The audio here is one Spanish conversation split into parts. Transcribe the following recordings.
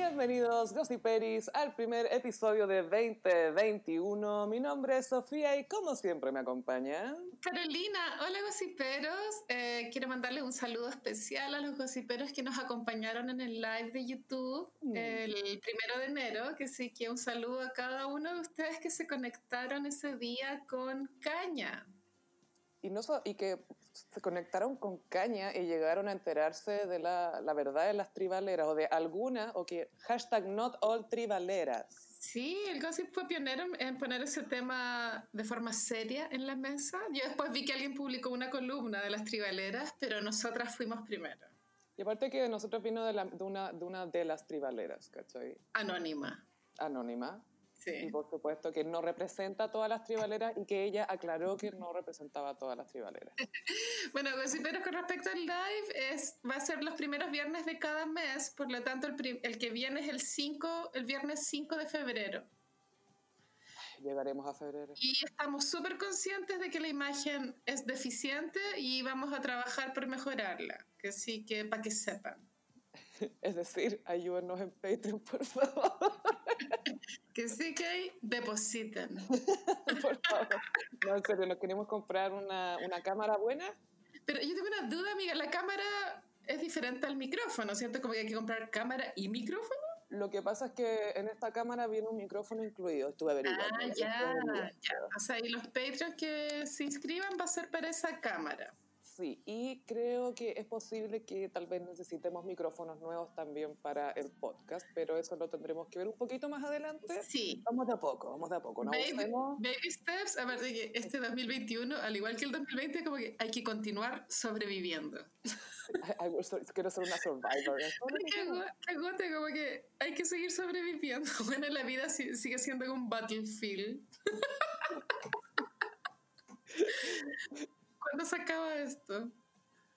Bienvenidos, Gossiperis, al primer episodio de 2021. Mi nombre es Sofía y como siempre me acompaña... Carolina, hola gossiperos. Eh, quiero mandarles un saludo especial a los gossiperos que nos acompañaron en el live de YouTube Mm. el primero de enero, que sí que un saludo a cada uno de ustedes que se conectaron ese día con Caña. Y, no so- y que se conectaron con Caña y llegaron a enterarse de la, la verdad de las tribaleras o de alguna, o que hashtag not all tribaleras. Sí, el Gossip fue pionero en- poner ese tema de forma seria en la mesa. Yo después vi que alguien publicó una columna de las tribaleras, pero nosotras fuimos primero. Y aparte que nosotros vino de, la- de una, de una de las tribaleras, ¿cachai? Anónima. Anónima. Y Sí. por supuesto que no representa a todas las tribaleras y que ella aclaró que no representaba a todas las tribaleras. Bueno, gossiperos, con respecto al live, es, va a ser los primeros viernes de cada mes, por lo tanto, el, el que viene es el, 5, el viernes 5 de febrero. Llegaremos a febrero. Y estamos súper conscientes de que la imagen es deficiente y vamos a trabajar por mejorarla. Que sí, que para que sepan. Es decir, ayúdenos en Patreon, por favor. Que sí que depositen. por favor. No, en serio, nos queremos comprar una, una cámara buena. Pero yo tengo una duda, amiga. La cámara es diferente al micrófono, ¿cierto? Como que hay que comprar cámara y micrófono. Lo que pasa es que en esta cámara viene un micrófono incluido. Estuve averiguando. Ah, ya. O sea, y los Patreons que se inscriban va a ser para esa cámara. Sí, y creo que es posible que tal vez necesitemos micrófonos nuevos también para el podcast, pero eso lo tendremos que ver un poquito más adelante. Sí. Vamos de a poco, vamos de a poco. No Baby, baby steps, aparte de que este 2021, al igual que el 2020, como que hay que continuar sobreviviendo. I will sur- quiero ser una survivor. Qué agote, como que hay que seguir sobreviviendo. Bueno, la vida si- sigue siendo un battlefield. ¿Cuándo se acaba esto?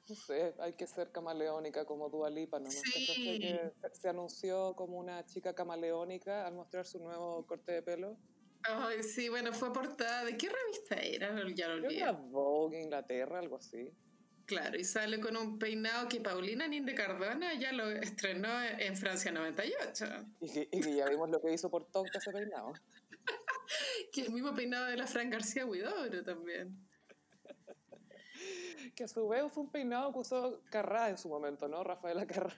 No sé, hay que ser camaleónica como Dua Lipa, ¿no? Sí. Que se- anunció como una chica camaleónica al mostrar su nuevo corte de pelo. Ay, sí, bueno, fue portada. ¿De qué revista era? Ya lo olvidé. era Vogue Inglaterra, algo así. Claro, y sale con un peinado que Paulina Ninde Cardona ya lo estrenó en Francia 98. Y que, y que ya vimos lo que hizo por tonta ese peinado. Que el mismo peinado de la Fran García Huidobro también. Que a su vez fue un peinado que usó Carrá en su momento, ¿no? Rafaela Carrá.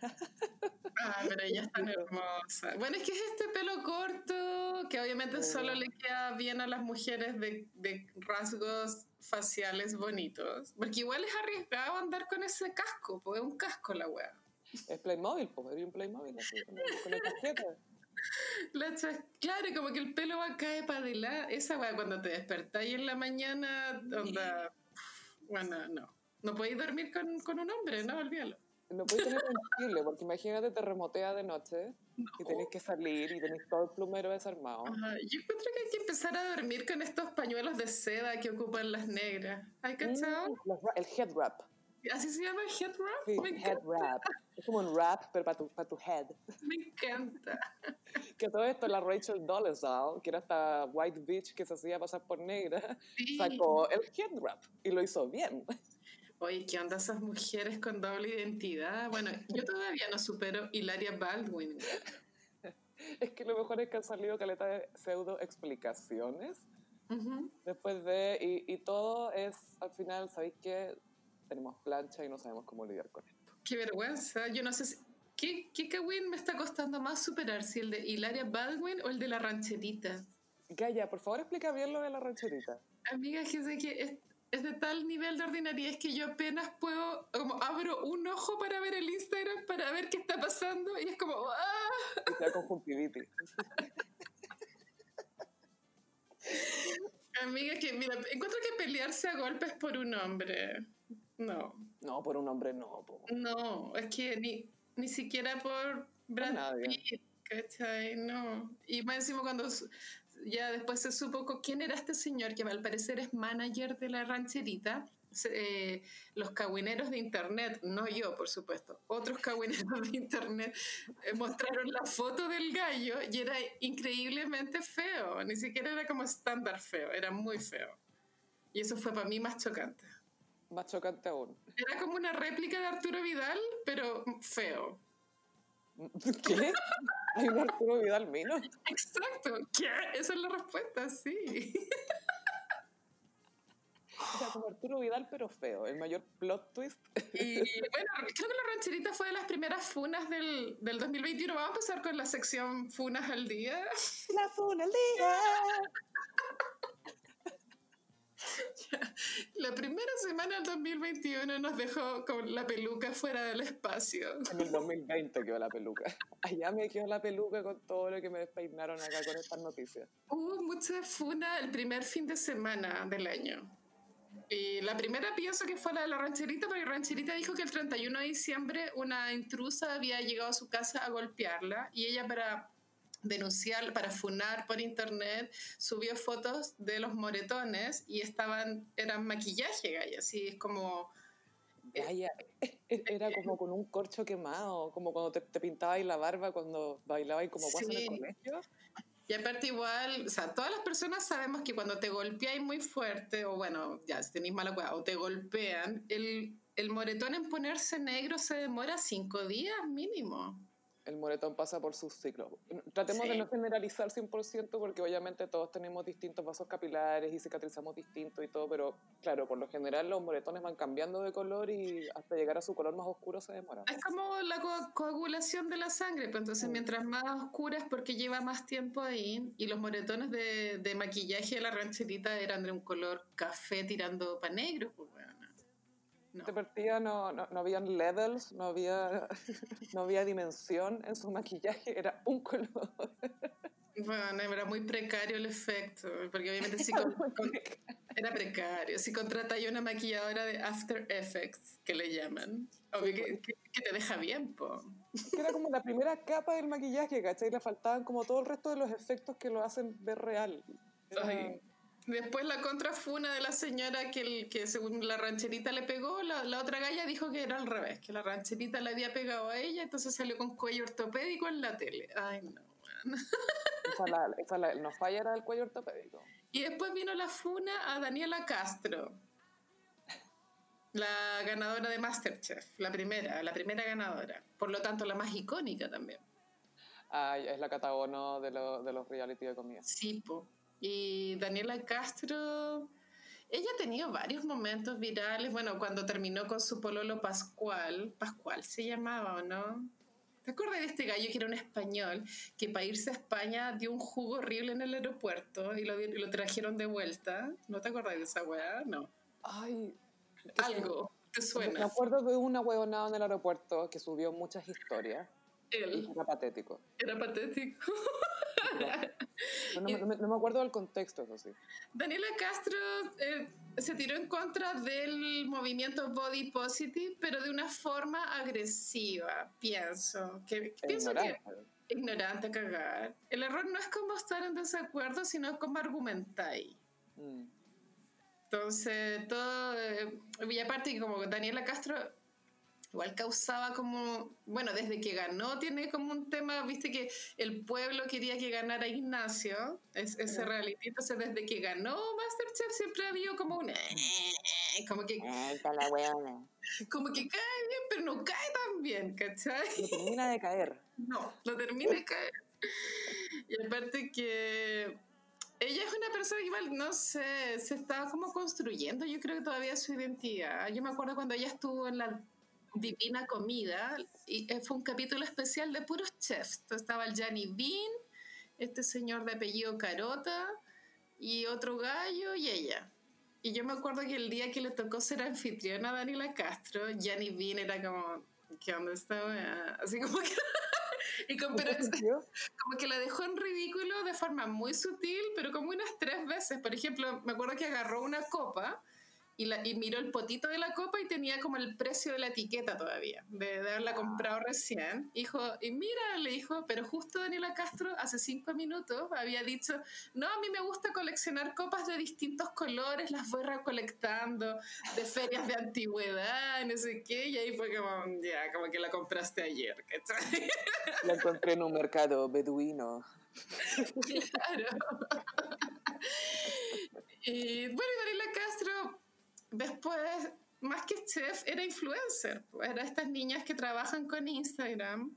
Ah, pero ella es tan hermosa. Bueno, es que es este pelo corto que obviamente solo le queda bien a las mujeres de, de rasgos faciales bonitos. Porque igual es arriesgado andar con ese casco, porque es un casco la wea. Es Playmobil, pues, un Playmobil así, con, con el casquete. La claro, como que el pelo va cae para adelante. Esa wea cuando te despertáis en la mañana, onda. Bueno, no. No podéis dormir con, con un hombre, ¿no? Olvídalo. No puedes tener en Chile, porque imagínate, te remotea de noche y tenés que salir y tenés todo el plumero desarmado. Ajá, Yo encuentro que hay que empezar a dormir con estos pañuelos de seda que ocupan las negras. ¿Hay cachado? Mm, el head wrap. ¿Así se llama head wrap? Sí, me, head wrap. Es como un wrap, pero para tu, para tu head. me encanta. Que todo esto, la Rachel Dolezal, que era esta white bitch que se hacía pasar por negra, Sí. sacó el head wrap y lo hizo bien. Oye, ¿qué onda esas mujeres con doble identidad? Bueno, yo todavía no supero Hilaria Baldwin. Es que lo mejor es que han salido caleta de pseudo explicaciones Ujú. después de. Y, y todo es, al final, ¿sabéis qué? Tenemos plancha y no sabemos cómo lidiar con esto. Qué vergüenza. Yo no sé si... ¿Qué, qué Kawin me está costando más superar? ¿Si el de Hilaria Baldwin o el de la rancherita? Gaya, por favor, explica bien lo de la rancherita. Amiga, que sé que es, es de tal nivel de ordinariedad que yo apenas puedo, como abro un ojo para ver el Instagram, para ver qué está pasando, y es como, ¡ah! Da conjuntivitis. Amiga, que mira, encuentro que pelearse a golpes por un hombre. No, No, por un hombre no, po. no, es que ni, ni siquiera por Brad. Pitt, ¿cachai? No. Y más encima cuando ya después se supo quién era este señor, que al parecer es manager de la rancherita, eh, los cagüineros de internet, no yo, por supuesto, otros cagüineros de internet eh, mostraron la foto del gallo y era increíblemente feo, ni siquiera era como estándar feo, era muy feo. Y eso fue para mí más chocante. Más chocante aún. Era como una réplica de Arturo Vidal, pero feo. ¿Qué? Hay un Arturo Vidal menos. Exacto. ¿Qué? Esa es la respuesta, sí. O sea, como Arturo Vidal, pero feo. El mayor plot twist. Y bueno, creo que la rancherita fue de las primeras funas del, del 2021. Vamos a empezar con la sección Funas al día. La funa al día. La primera semana del 2021 nos dejó con la peluca fuera del espacio. En el 2020 quedó la peluca. Allá me quedó la peluca con todo lo que me despeinaron acá con estas noticias. Hubo mucha funa el primer fin de semana del año. Y la primera pienso que fue la de la rancherita, porque la rancherita dijo que el 31 de diciembre una intrusa había llegado a su casa a golpearla y ella para denunciar, para funar por internet, subió fotos de los moretones y estaban, eran maquillaje, gaya, así es como... Gaya, era como con un corcho quemado, como cuando te, te pintabas la barba cuando bailabas como guasa en el Sí. colegio. Y aparte igual, o sea, todas las personas sabemos que cuando te golpeáis muy fuerte, o bueno, ya, si tenéis mala cueva, o te golpean, el, el moretón en ponerse negro se demora cinco días mínimo. El moretón pasa por sus ciclos. Tratemos de no generalizar 100% porque obviamente todos tenemos distintos vasos capilares y cicatrizamos distinto y todo, pero claro, por lo general los moretones van cambiando de color y hasta llegar a su color más oscuro se demora. Es como la co- coagulación de la sangre, pues entonces Mm. mientras más oscura es porque lleva más tiempo ahí, y los moretones de, de maquillaje de la rancherita eran de un color café tirando para negro, pues bueno. No. De partida no, no, no habían levels, no había, no había dimensión en su maquillaje, era un color. Bueno, era muy precario el efecto, porque obviamente si con- con- era precario. Si contratáis una maquilladora de After Effects, que le llaman, obvio que, que- que te deja bien, po. era como la primera capa del maquillaje, ¿cachai? Le faltaban como todo el resto de los efectos que lo hacen ver real. Era-. Después la contrafuna de la señora que, el- que según la rancherita le pegó, la, la otra galla dijo que era al revés, que la rancherita le había pegado a ella, entonces salió con cuello ortopédico en la tele. Ay, no. weón. esa la- esa la- no falla era el cuello ortopédico. Y después vino la funa a Daniela Castro, la ganadora de Masterchef, la primera, la primera ganadora. Por lo tanto, la más icónica también. Ay, es la catabono de, lo- de los reality de comida. Sí, po. Y Daniela Castro, ella ha tenido varios momentos virales. Bueno, cuando terminó con su pololo Pascual, Pascual se llamaba, ¿o no? ¿Te acuerdas de este gallo que era un español que para irse a España dio un jugo horrible en el aeropuerto y lo, y lo trajeron de vuelta? ¿No te acuerdas de esa weá? No. Ay, Algo, ¿te Me suena? acuerdo de una huevonada en el aeropuerto que subió muchas historias. Y Él Era patético. era patético. Pero no, me- no me- no me acuerdo del contexto, eso sí. Daniela Castro eh, se tiró en contra del movimiento body positive, pero de una forma agresiva, pienso. Que, pienso que Ignorante. ignorante a cagar. El error no es como estar en desacuerdo, sino como argumentáis. Mm. Entonces, todo. eh, y aparte, que como Daniela Castro igual causaba como. Bueno, desde que ganó, tiene como un tema, viste que el pueblo quería que ganara Ignacio, es, ese reality. Entonces, desde que ganó Masterchef, siempre ha habido como un. Como que, la como que cae bien, pero no cae tan bien, ¿cachai? No termina de caer. No, no termina de caer. Y aparte que ella es una persona que igual, no sé, se está como construyendo, yo creo que todavía su identidad. Yo me acuerdo cuando ella estuvo en la Divina Comida, y eh, fue un capítulo especial de puros chefs. Entonces estaba el Gianni Bean, este señor de apellido Carota, y otro gallo y ella. Y yo me acuerdo que el día que le tocó ser anfitriona a Daniela Castro, Gianni Bean era como, ¿qué onda esta? Así como que... y con, pero, como que la dejó en ridículo de forma muy sutil, pero como unas tres veces. Por ejemplo, me acuerdo que agarró una copa y, la, y miró el potito de la copa y tenía como el precio de la etiqueta todavía, de, de haberla comprado recién. Dijo, y mira, le dijo, pero justo Daniela Castro hace cinco minutos había dicho, no, a mí me gusta coleccionar copas de distintos colores, las voy recolectando de ferias de antigüedad, no sé qué, y ahí fue como, ya, como que la compraste ayer, ¿cachai? La encontré en un mercado beduino. Claro. y bueno, Daniela Castro, después, más que chef, era influencer. pues, Era estas niñas que trabajan con Instagram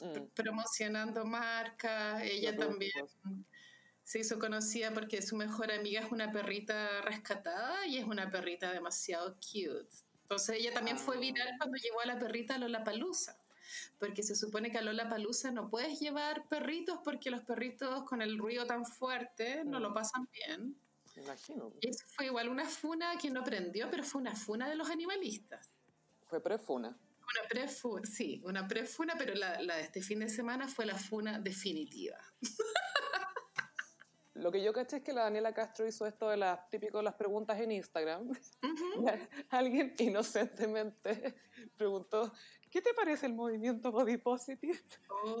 mm. promocionando marcas. Ella también se hizo conocida porque su mejor amiga es una perrita rescatada y es una perrita demasiado cute. Entonces ella también fue viral ah. cuando llevó a la perrita a Lola Palusa. Porque se supone que a Lola Palusa no puedes llevar perritos porque los perritos con el ruido tan fuerte no lo mm. pasan bien. Imagino. Eso fue igual una funa que no prendió, pero fue una funa de los animalistas. Fue prefuna. Una prefuna, sí, una prefuna, pero la, la de este fin de semana fue la funa definitiva. Lo que yo caché es que la Daniela Castro hizo esto de las típicas las preguntas en Instagram. Alguien inocentemente preguntó, ¿qué te parece el movimiento body positive?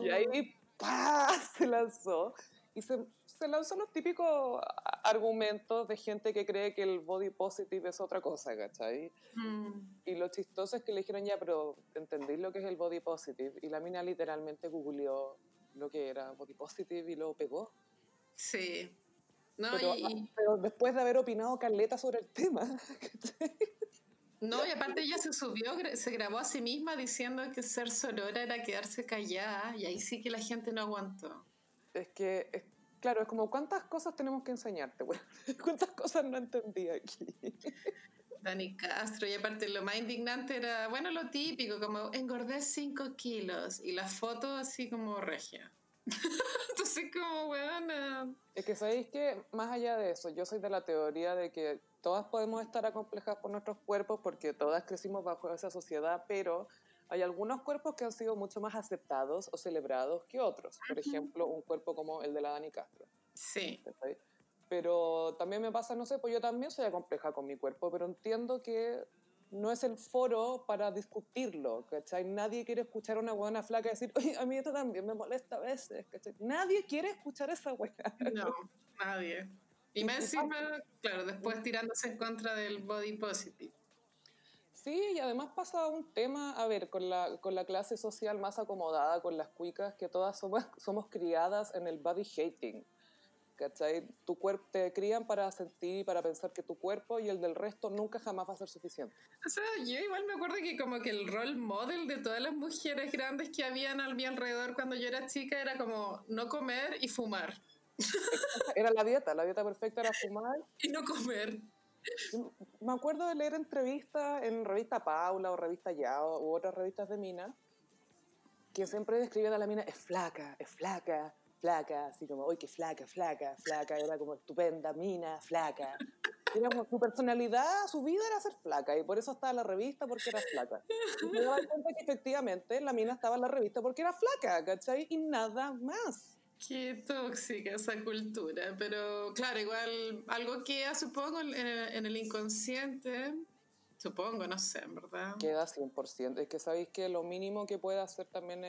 Y ahí oh. ¡pah! se lanzó. Y se, se, lanzó los típicos argumentos de gente que cree que el body positive es otra cosa, ¿cachai? Mm. Y lo chistoso es que le dijeron, ya, pero ¿entendéis lo que es el body positive? Y la mina literalmente googleó lo que era body positive y lo pegó. Sí. No, ah, pero, después de haber opinado Carleta sobre el tema. No, y aparte ella se subió, se grabó a sí misma diciendo que ser sorora era quedarse callada y ahí sí que la gente no aguantó. Es que, claro, es como cuántas cosas tenemos que enseñarte, bueno, cuántas cosas no entendí aquí. Dani Castro, y aparte lo más indignante era, bueno, lo típico, como engordé 5 kilos y la foto así como regia. Entonces, como, weón. Es que sabéis que, más allá de eso, yo soy de la teoría de que todas podemos estar acomplejadas por nuestros cuerpos porque todas crecimos bajo esa sociedad, pero hay algunos cuerpos que han sido mucho más aceptados o celebrados que otros. Por ejemplo, un cuerpo como el de la Dani Castro. Sí. Pero también me pasa, no sé, pues yo también soy acompleja con mi cuerpo, pero entiendo que no es el foro para discutirlo, ¿cachai? Nadie quiere escuchar a una buena flaca decir, oye, a mí esto también me molesta a veces, ¿cachai? Nadie quiere escuchar esa buena. No, nadie. Y más encima, claro, después tirándose en contra del body positive. Sí, y además pasa un tema, a ver, con la, con la clase social más acomodada, con las cuicas, que todas somos, somos criadas en el body hating. ¿cachai? Tu cuerpo te crían para sentir y para pensar que tu cuerpo y el del resto nunca jamás va a ser suficiente. O sea, yo igual me acuerdo que como que el role model de todas las mujeres grandes que habían a mi alrededor cuando yo era chica era como no comer y fumar. Era la dieta, la dieta perfecta era fumar. Y no comer. Me acuerdo de leer entrevistas en revista Paula o revista Yao u otras revistas de Mina que siempre describían a la mina es flaca, es flaca, flaca, así como, uy, qué flaca, flaca, flaca, era como estupenda, mina, flaca. Era como, su personalidad, su vida era ser flaca, y por eso estaba en la revista porque era flaca. Y me daba cuenta que efectivamente la mina estaba en la revista porque era flaca, ¿cachai? Y nada más. Qué tóxica esa cultura, pero claro, igual algo queda, supongo, en el, en el inconsciente, supongo, no sé, en verdad. Queda 100%. Es que sabéis que lo mínimo que puede hacer también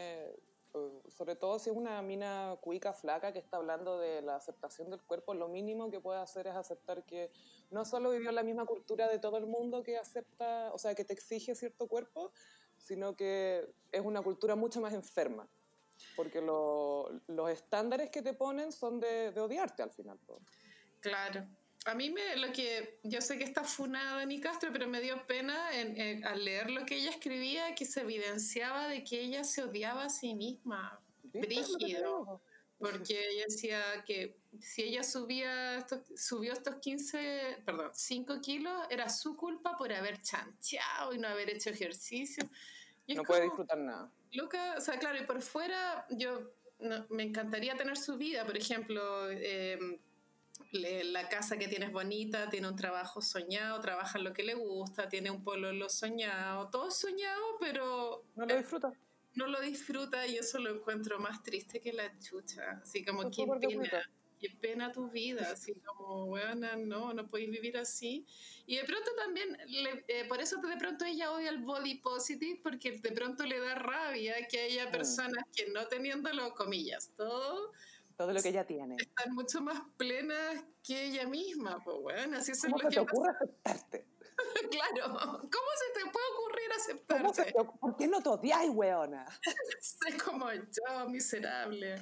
sobre todo si es una mina cuica flaca que está hablando de la aceptación del cuerpo, lo mínimo que puede hacer es aceptar que no solo vivió la misma cultura de todo el mundo que acepta, o sea, que te exige cierto cuerpo, sino que es una cultura mucho más enferma, porque los estándares que te ponen son de, de odiarte al final. Claro, a mí me, lo que, yo sé que está funada Dani Castro, pero me dio pena en, al leer lo que ella escribía, que se evidenciaba de que ella se odiaba a sí misma, brígido, porque ella decía que si ella subía estos, subió estos 15, perdón, 5 kilos, era su culpa por haber chancheado y no haber hecho ejercicio. No puede disfrutar nada. Luca, o sea, claro, y por fuera yo me encantaría tener su vida, por ejemplo, eh, la casa que tienes bonita, tiene un trabajo soñado, trabaja en lo que le gusta, tiene un lo soñado, todo soñado, pero... No lo disfruta. no lo disfruta y eso lo encuentro más triste que la chucha. Así como, qué pena, qué pena tu vida. Así como, bueno, no, no podéis vivir así. Y de pronto también, eh, por eso de pronto ella odia el body positive, porque de pronto le da rabia que haya mm. personas que no teniéndolo, comillas, todo todo lo que ella tiene. Están mucho más plenas que ella misma, pues bueno, así ¿Cómo se te ocurre aceptarte? claro, ¿cómo se te puede ocurrir aceptarte? ¿Por qué no te odiáis, weona? sé como yo, miserable.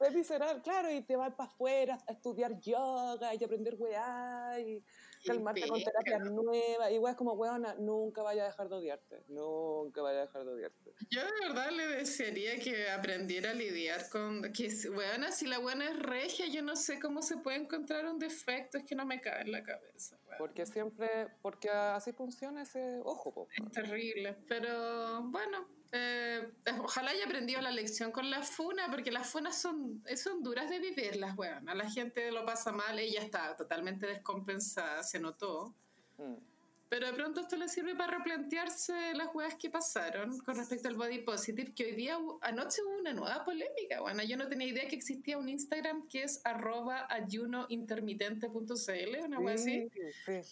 Sé miserable, claro, y te vas para afuera a estudiar yoga y aprender weá y calmarte con terapia nueva. Igual es como, weona, nunca vaya a dejar de odiarte. Nunca vaya a dejar de odiarte. Yo de verdad le desearía que aprendiera a lidiar con... Que, weona, si la buena es regia, yo no sé cómo se puede encontrar un defecto. Es que no me cabe en la cabeza. Porque siempre... Porque así funciona ese ojo. Es terrible. Pero bueno, eh, ojalá haya aprendido la lección con la funa, porque las funas son, son duras de vivir, las. A la gente lo pasa mal, ella está totalmente descompensada, se notó. Mm. Pero de pronto esto le sirve para replantearse las weas que pasaron con respecto al body positive, que hoy día, anoche hubo una nueva polémica. Bueno, yo no tenía idea que existía un Instagram que es arroba ayunointermitente.cl, una wea así. Sí.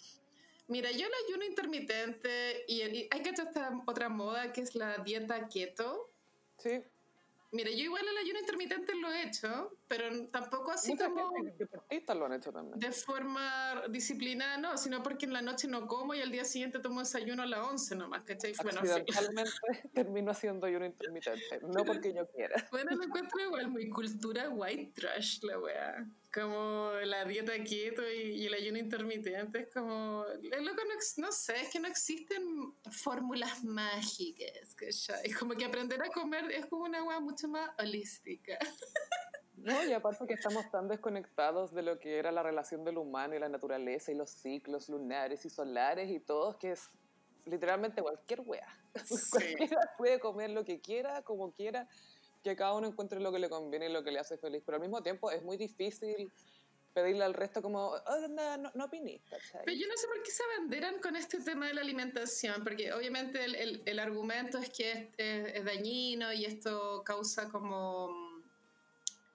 Mira, yo el ayuno intermitente y, hay que esta otra moda que es la dieta keto. Sí. Mira, yo igual el ayuno intermitente lo he hecho, pero tampoco así como... deportistas lo han hecho también. De forma disciplinada, no, sino porque en la noche no como y al día siguiente tomo desayuno a las 11 nomás, ¿cachai? Bueno, Accidentalmente termino haciendo ayuno intermitente, no porque yo quiera. Bueno, lo encuentro igual muy cultura white trash, la weá como la dieta quieto y, el ayuno intermitente, es como, loco, no, no, sé, es que no existen fórmulas mágicas, es como que aprender a comer es como una agua mucho más holística. No, y aparte que estamos tan desconectados de lo que era la relación del humano y la naturaleza y los ciclos lunares y solares y todo, que es literalmente cualquier wea. Cualquiera puede comer lo que quiera, como quiera, que cada uno encuentre lo que le conviene y lo que le hace feliz, pero al mismo tiempo es muy difícil pedirle al resto como, oh, no, no, no Pero yo no sé por qué se abanderan con este tema de la alimentación, porque obviamente el, el, el argumento es que es, es, dañino y esto causa como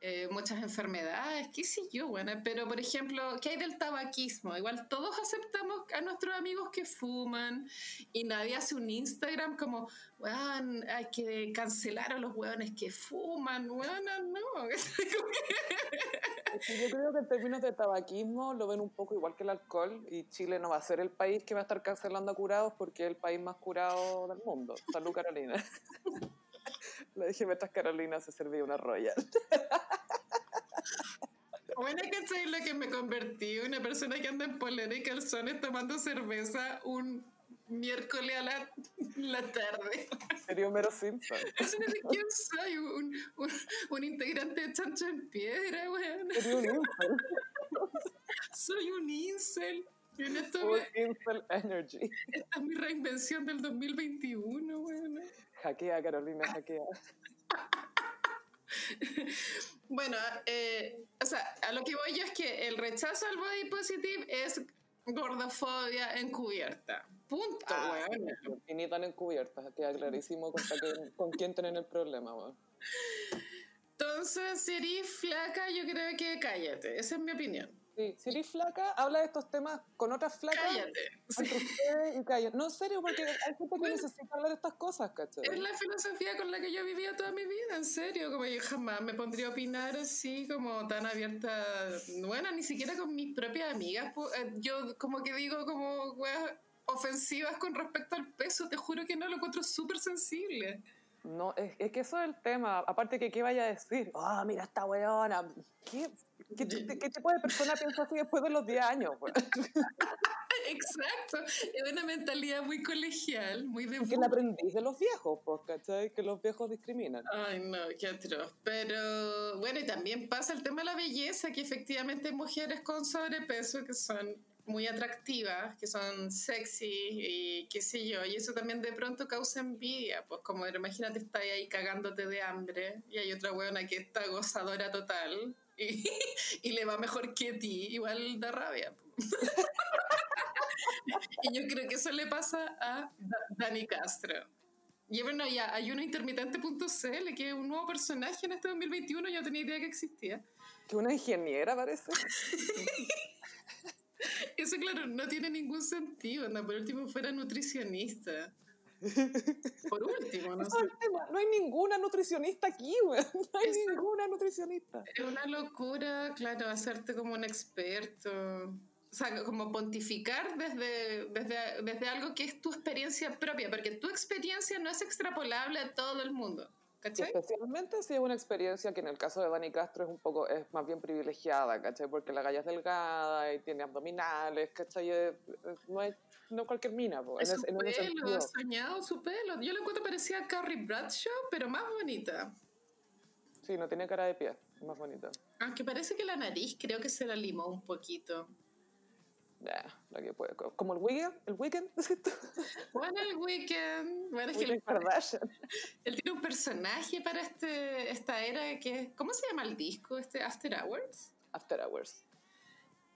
eh, muchas enfermedades, qué sé yo, bueno, pero por ejemplo, ¿qué hay del tabaquismo? Igual todos aceptamos a nuestros amigos que fuman y nadie hace un Instagram como, weón, hay que cancelar a los weones que fuman, weón, no. Yo creo que en términos de tabaquismo lo ven un poco igual que el alcohol y Chile no va a ser el país que va a estar cancelando a curados porque es el país más curado del mundo. Salud, Carolina. Le dije, metas Carolina, se servía una royal. Bueno, que soy la que me convertí, una persona que anda en polera y calzones tomando cerveza un miércoles a la, la tarde. Sería Homero Simpson. Eso no sé quién soy, un, un, un, integrante de Chancho en Piedra, weón. Sería un incel. Soy un incel. En esto me... Incel Energy. Esta es mi reinvención del 2021, weón. Hackea, Carolina, hackea. bueno, eh, o sea, a lo que voy yo es que el rechazo al body positive es gordofobia encubierta. Punto, ah, weón. y ni tan encubierta, queda clarísimo con, con quién tienen el problema, weón. Entonces, si eres flaca, yo creo que cállate. Esa es mi opinión. Sí, si eres flaca, habla de estos temas con otras flacas. Cállate. y cállate. No, en serio, porque hay gente que necesita hablar de estas cosas, ¿cachai? Es la filosofía con la que yo vivido toda mi vida, en serio. Como yo jamás me pondría a opinar así, como tan abierta. Bueno, ni siquiera con mis propias amigas. Eh, yo, como que digo, como, weas ofensivas con respecto al peso, te juro que no, lo encuentro súper sensible. No, es, es, que eso es el tema. Aparte que, ¿qué vaya a decir? Ah, mira esta weona. ¿Qué, qué, qué, tipo de persona piensa así después de los 10 años? Exacto. Es una mentalidad muy colegial, muy de... Que la aprendí de los viejos, pues, ¿cachai? Que los viejos discriminan. Ay, no, qué atroz. Pero, bueno, y también pasa el tema de la belleza, que efectivamente hay mujeres con sobrepeso que son muy atractivas, que son sexy y qué sé yo, y eso también de pronto causa envidia, pues como imagínate estás ahí cagándote de hambre y hay otra buena que está gozadora total y, y le va mejor que ti, igual da rabia. y yo creo que eso le pasa a Dani Castro. Y bueno, ya hay uno intermitente.cl, que es un nuevo personaje en este 2021, yo no tenía idea que existía. Que una ingeniera parece. Eso, claro, no tiene ningún sentido. Anda, por último, fuera nutricionista. Por último, no sé. No hay ninguna nutricionista aquí, güey. No hay ninguna nutricionista. Es una locura, claro, hacerte como un experto. O sea, como pontificar desde, desde, desde algo que es tu experiencia propia, porque tu experiencia no es extrapolable a todo el mundo. ¿Cachai? Especialmente si es una experiencia que en el caso de Dani Castro es un poco, es más bien privilegiada, ¿cachai? Porque la galla es delgada y tiene abdominales, ¿cachai? no es no cualquier mina, po, es en, su pelo, soñado su pelo. Yo le encuentro parecía a Carrie Bradshaw, pero más bonita. Sí, no tiene cara de pie, más bonita. Aunque parece que la nariz creo que se la limó un poquito. Lo que puede. Como el Weekend, el Weekend, Bueno, el Weekend. Bueno, es que él, él, tiene un personaje para este, esta era que. ¿Cómo se llama el disco? Este After Hours. After Hours.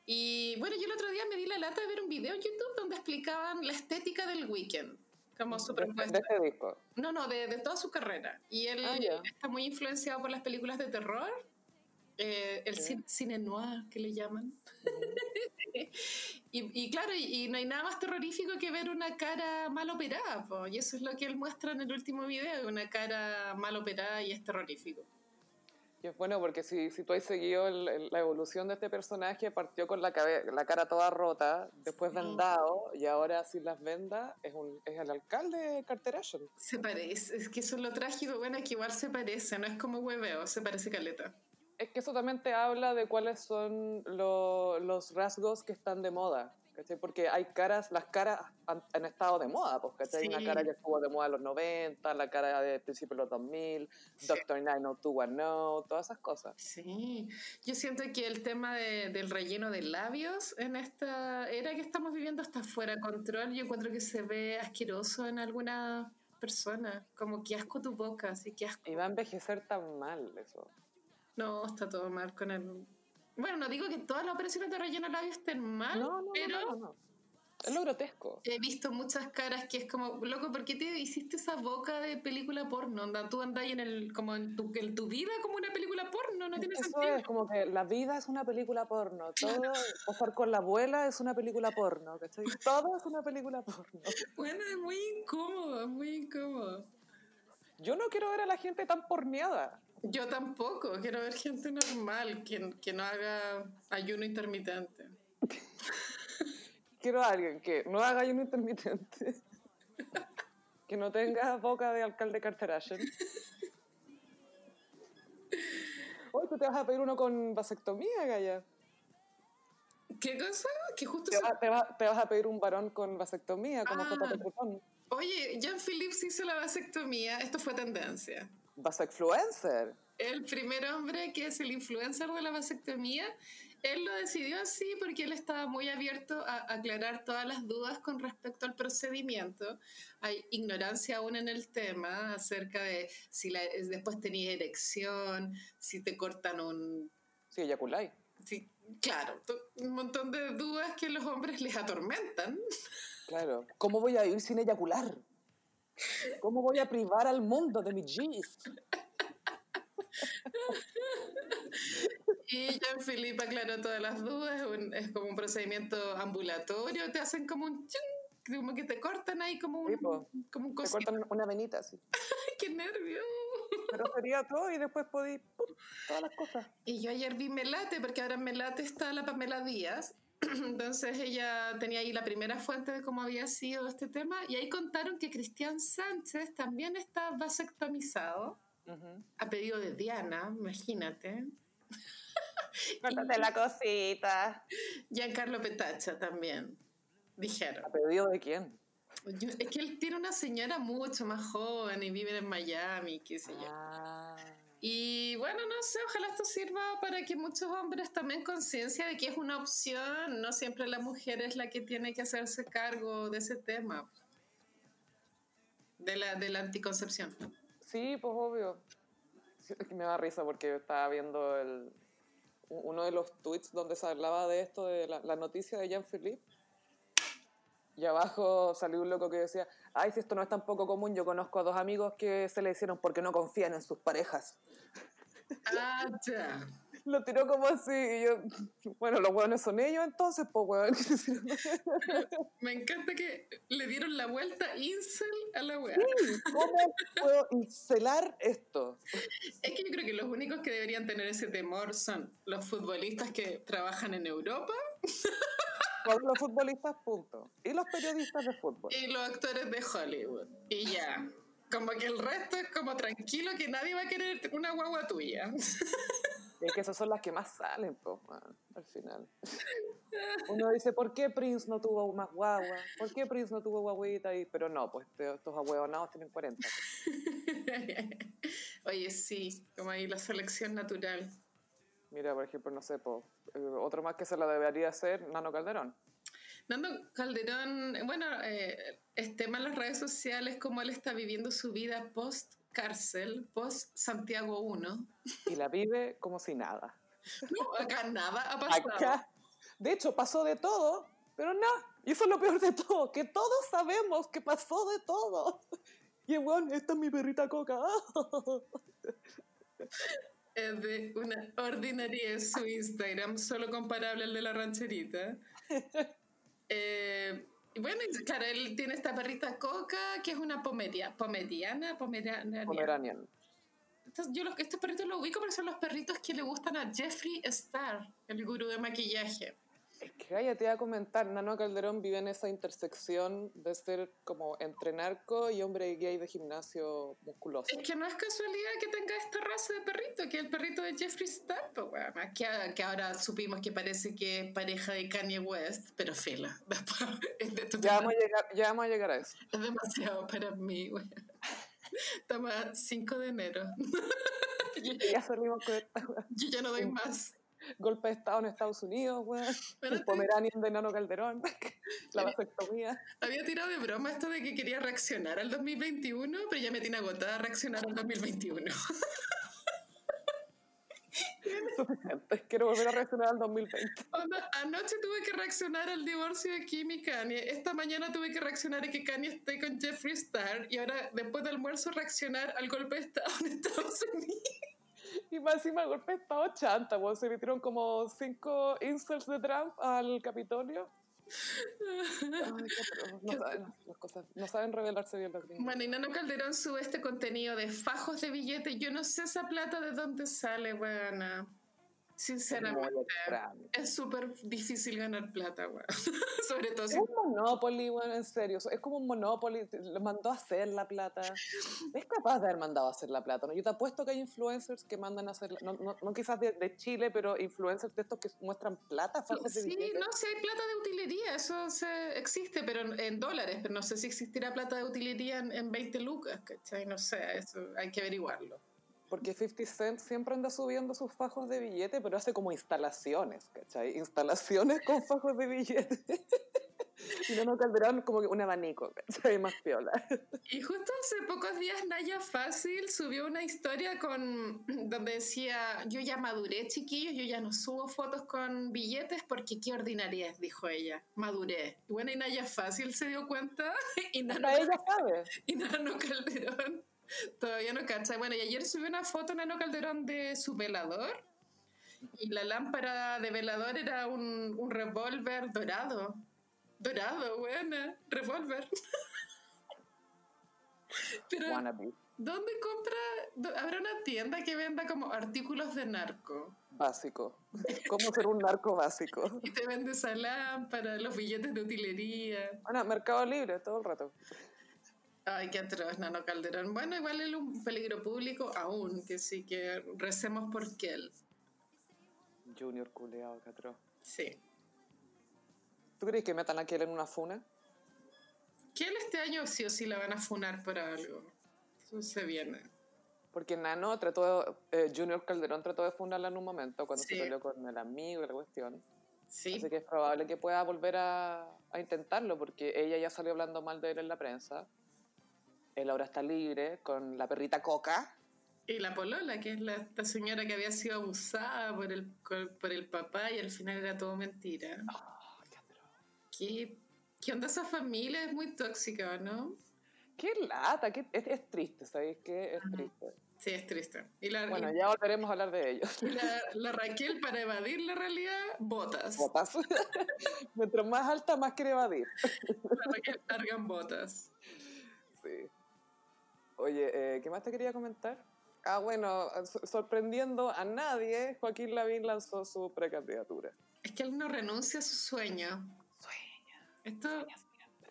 Y bueno, yo el otro día me di la lata de ver un video en YouTube donde explicaban la estética del Weekend. Como. ¿De este disco? No, no, de, de, toda su carrera. Y él ah, está muy influenciado por las películas de terror. Eh, el cine, noir, que le llaman. y, y, claro, y, no hay nada más terrorífico que ver una cara mal operada. y eso es lo que él muestra en el último video, una cara mal operada y es terrorífico. Y es bueno porque si, si tú has seguido la evolución de este personaje, partió con la, la cara toda rota, después vendado, y ahora sin las vendas es, un, es el alcalde de Carteration. Se parece, es que eso es lo trágico, bueno, que igual se parece, no es como hueveo, se parece caleta. Es que eso también te habla de cuáles son los rasgos que están de moda. Porque hay caras, las caras han, estado de moda, pues, ¿cachai? Una cara que estuvo de moda en los 90, la cara de principios de los 2000, Doctor 90210, todas esas cosas. Sí, yo siento que el tema del relleno de labios en esta era que estamos viviendo está fuera de control. Yo encuentro que se ve asqueroso en algunas personas, como que asco tu boca, así que asco. Y va a envejecer tan mal eso. No, está todo mal con el bueno, no digo que todas las operaciones de relleno de labios estén mal, no, no, pero. No, es lo grotesco. He visto muchas caras que es como, loco, ¿por qué te hiciste esa boca de película porno? Onda, tú andas en el, como en tu, en tu vida como una película porno, no tiene Eso sentido. es como que la vida es una película porno, todo, pasar con la abuela es una película porno, ¿cachai? Todo es una película porno. Bueno, es muy incómodo, muy incómodo. Yo no quiero ver a la gente tan porneada. Yo tampoco, quiero ver gente normal, que, que no haga ayuno intermitente. quiero a alguien que no haga ayuno intermitente, que no tenga boca de alcalde Carterashen. Hoy tú te vas a pedir uno con vasectomía, Gaya. ¿Qué cosa? Que justo te, vas a pedir un varón con vasectomía, como ah. Oye, Jean Phillips hizo la vasectomía, esto fue tendencia vasecfluencer. El primer hombre que es el influencer de la vasectomía, él lo decidió así porque él estaba muy abierto a aclarar todas las dudas con respecto al procedimiento. Hay ignorancia aún en el tema acerca de si después tenías erección, si te cortan un... Sí, eyaculáis. Sí, claro, un montón de dudas que los hombres les atormentan. Claro, ¿cómo voy a ir sin eyacular? ¿Cómo voy a privar al mundo de mi G's? Y Jean-Philippe aclaró todas las dudas, es como un procedimiento ambulatorio, te hacen como un como que te cortan ahí como un, como un Te cortan una venita así. ¡Qué nervio! Pero sería todo y después podí todas las cosas. Y yo ayer vi Melate, porque ahora en Melate está la Pamela Díaz, Entonces ella tenía ahí la primera fuente de cómo había sido este tema y ahí contaron que Cristian Sánchez también está vasectomizado a pedido de Diana, imagínate. Cuéntate la cosita. Giancarlo Petacha también, dijeron. ¿A pedido de quién? es que él tiene una señora mucho más joven y vive en Miami, qué sé yo. Ah. Y bueno, no sé, ojalá esto sirva para que muchos hombres tomen conciencia de que es una opción, no siempre la mujer es la que tiene que hacerse cargo de ese tema, de la, de la anticoncepción. Sí, pues obvio. me da risa porque estaba viendo el, uno de los tweets donde se hablaba de esto, de la, la noticia de Jean-Philippe. Y abajo salió un loco que decía, ay, si esto no es tan poco común, yo conozco a dos amigos que se le hicieron porque no confían en sus parejas. Ah, Lo tiró como así y yo, bueno, los hueones son ellos entonces, pues hueón. Me encanta que le dieron la vuelta incel a la hueá. ¿Cómo puedo incelar esto? Es que yo creo que los únicos que deberían tener ese temor son los futbolistas que trabajan en Europa. los futbolistas, punto. Y los periodistas de fútbol. Y los actores de Hollywood. Y ya. Como que el resto es como tranquilo que nadie va a querer una guagua tuya. Es que esas son las que más salen, pues, al final. Uno dice, ¿por qué Prince no tuvo más guagua? ¿Por qué Prince no tuvo guaguita? Y, pero no, pues estos ahueonados tienen 40. Oye, sí, como ahí la selección natural. Mira, por ejemplo, no sé, pues, otro más que se la debería hacer, Nano Calderón. Nando Calderón, bueno, eh, tema en las redes sociales como él está viviendo su vida post cárcel, post Santiago 1. Y la vive como si nada. No, acá nada ha pasado. Acá, de hecho, pasó de todo, pero no. Y eso es lo peor de todo, que todos sabemos que pasó de todo. Y bueno, esta es mi perrita coca. Es de una ordinaria su Instagram, solo comparable al de la rancherita. Eh, bueno, claro, él tiene esta perrita coca que es una pomeria, pomeriana, pomeranian. Pomeranian. Entonces, yo los, estos perritos los ubico porque son los perritos que le gustan a Jeffree Star, el gurú de maquillaje. Que ya te iba a comentar, Nano Calderón vive en esa intersección de ser como entre narco y hombre gay de gimnasio musculoso. Es que no es casualidad que tenga esta raza de perrito, que es el perrito de Jeffree Star, pues, bueno, que, que, ahora supimos que parece que es pareja de Kanye West, pero fila. ya, vamos a llegar, ya vamos a llegar a eso. Es demasiado para mí, güey. Estamos a 5 de enero. ya salimos con esta, Yo ya no doy más golpe de Estado en Estados Unidos, weón. El Pomeranian de Nano Calderón, la vasectomía. Había tirado de broma esto de que quería reaccionar al 2021, pero ya me tiene agotada reaccionar al 2021. Suficiente. Quiero volver a reaccionar al 2020. anoche tuve que reaccionar al divorcio de Kim y Kanye. Esta mañana tuve que reaccionar a que Kanye esté con Jeffree Star. Y ahora, después del almuerzo, reaccionar al golpe de Estado en Estados Unidos. Y más encima golpe estaba chanta, se metieron como cinco insults de Trump al Capitolio. no, saben, las cosas, no saben revelarse bien los gringos. Bueno, y Nano Calderón sube este contenido de fajos de billetes. Yo no sé esa plata de dónde sale, buena. Sinceramente, es súper difícil ganar plata, güey. Sobre todo Es un Monopoly, güey, en serio. Es como un Monopoly. Lo mandó a hacer la plata. Es capaz de haber mandado a hacer la plata, ¿no? Yo te apuesto que hay influencers que mandan a hacer, no, no, no quizás de, Chile, pero influencers de estos que muestran plata. Sí, no sé, hay plata de utilería, eso se, existe, pero en, dólares. Pero no sé si existirá plata de utilería en, en 20 lucas, ¿cachai? No sé, eso hay que averiguarlo. Porque 50 Cent siempre anda subiendo sus fajos de billete, pero hace como instalaciones, ¿cachai? Instalaciones con fajos de billete. y no, no Calderón como un abanico, ¿cachai? Más piola. Y justo hace pocos días Naya Fácil subió una historia con donde decía, yo ya maduré, chiquillos, yo ya no subo fotos con billetes porque qué ordinaria es, dijo ella. Maduré. Y bueno, y Naya Fácil se dio cuenta. Y Nano, ella sabe. Y Nano Calderón Todavía no cacha. Bueno, y ayer subí una foto, Nano Calderón, de su velador. Y la lámpara de velador era un, un revólver dorado. Dorado, buena. Revólver. Pero, ¿dónde compra? ¿Habrá una tienda que venda como artículos de narco? Básico. ¿Cómo ser un narco básico? y te vende esa lámpara, los billetes de utilería. Bueno, Mercado Libre todo el rato. Ay, qué atroz, Nano Calderón. Bueno, igual es un peligro público aún, que sí que recemos por él. Junior culeado, qué atroz. Sí. ¿Tú crees que metan a Kiel en una funa? Kiel este año sí o sí la van a funar por algo. Eso se viene. Porque Nano trató, eh, Junior Calderón trató de funarla en un momento cuando se peleó con el amigo y la cuestión. Sí. Así que es probable que pueda volver a, a intentarlo porque ella ya salió hablando mal de él en la prensa él ahora está libre con la perrita Coca. Y la Polola, que es la, esta señora que había sido abusada por el, por el papá y al final era todo mentira. Oh, qué, ¿Qué, onda esa familia? Es muy tóxica, ¿no? Qué lata, qué, es, triste, ¿sabéis qué? Es triste. Sí, es triste. Y la, bueno, ya volveremos a hablar de ellos. La, la, Raquel, para evadir la realidad, botas. Botas. Mientras más alta, más quiere evadir. La Raquel cargan botas. Oye, eh, ¿qué más te quería comentar? Ah, bueno, sorprendiendo a nadie, Joaquín Lavín lanzó su precandidatura. Es que él no renuncia a su sueño. Sueño. Esto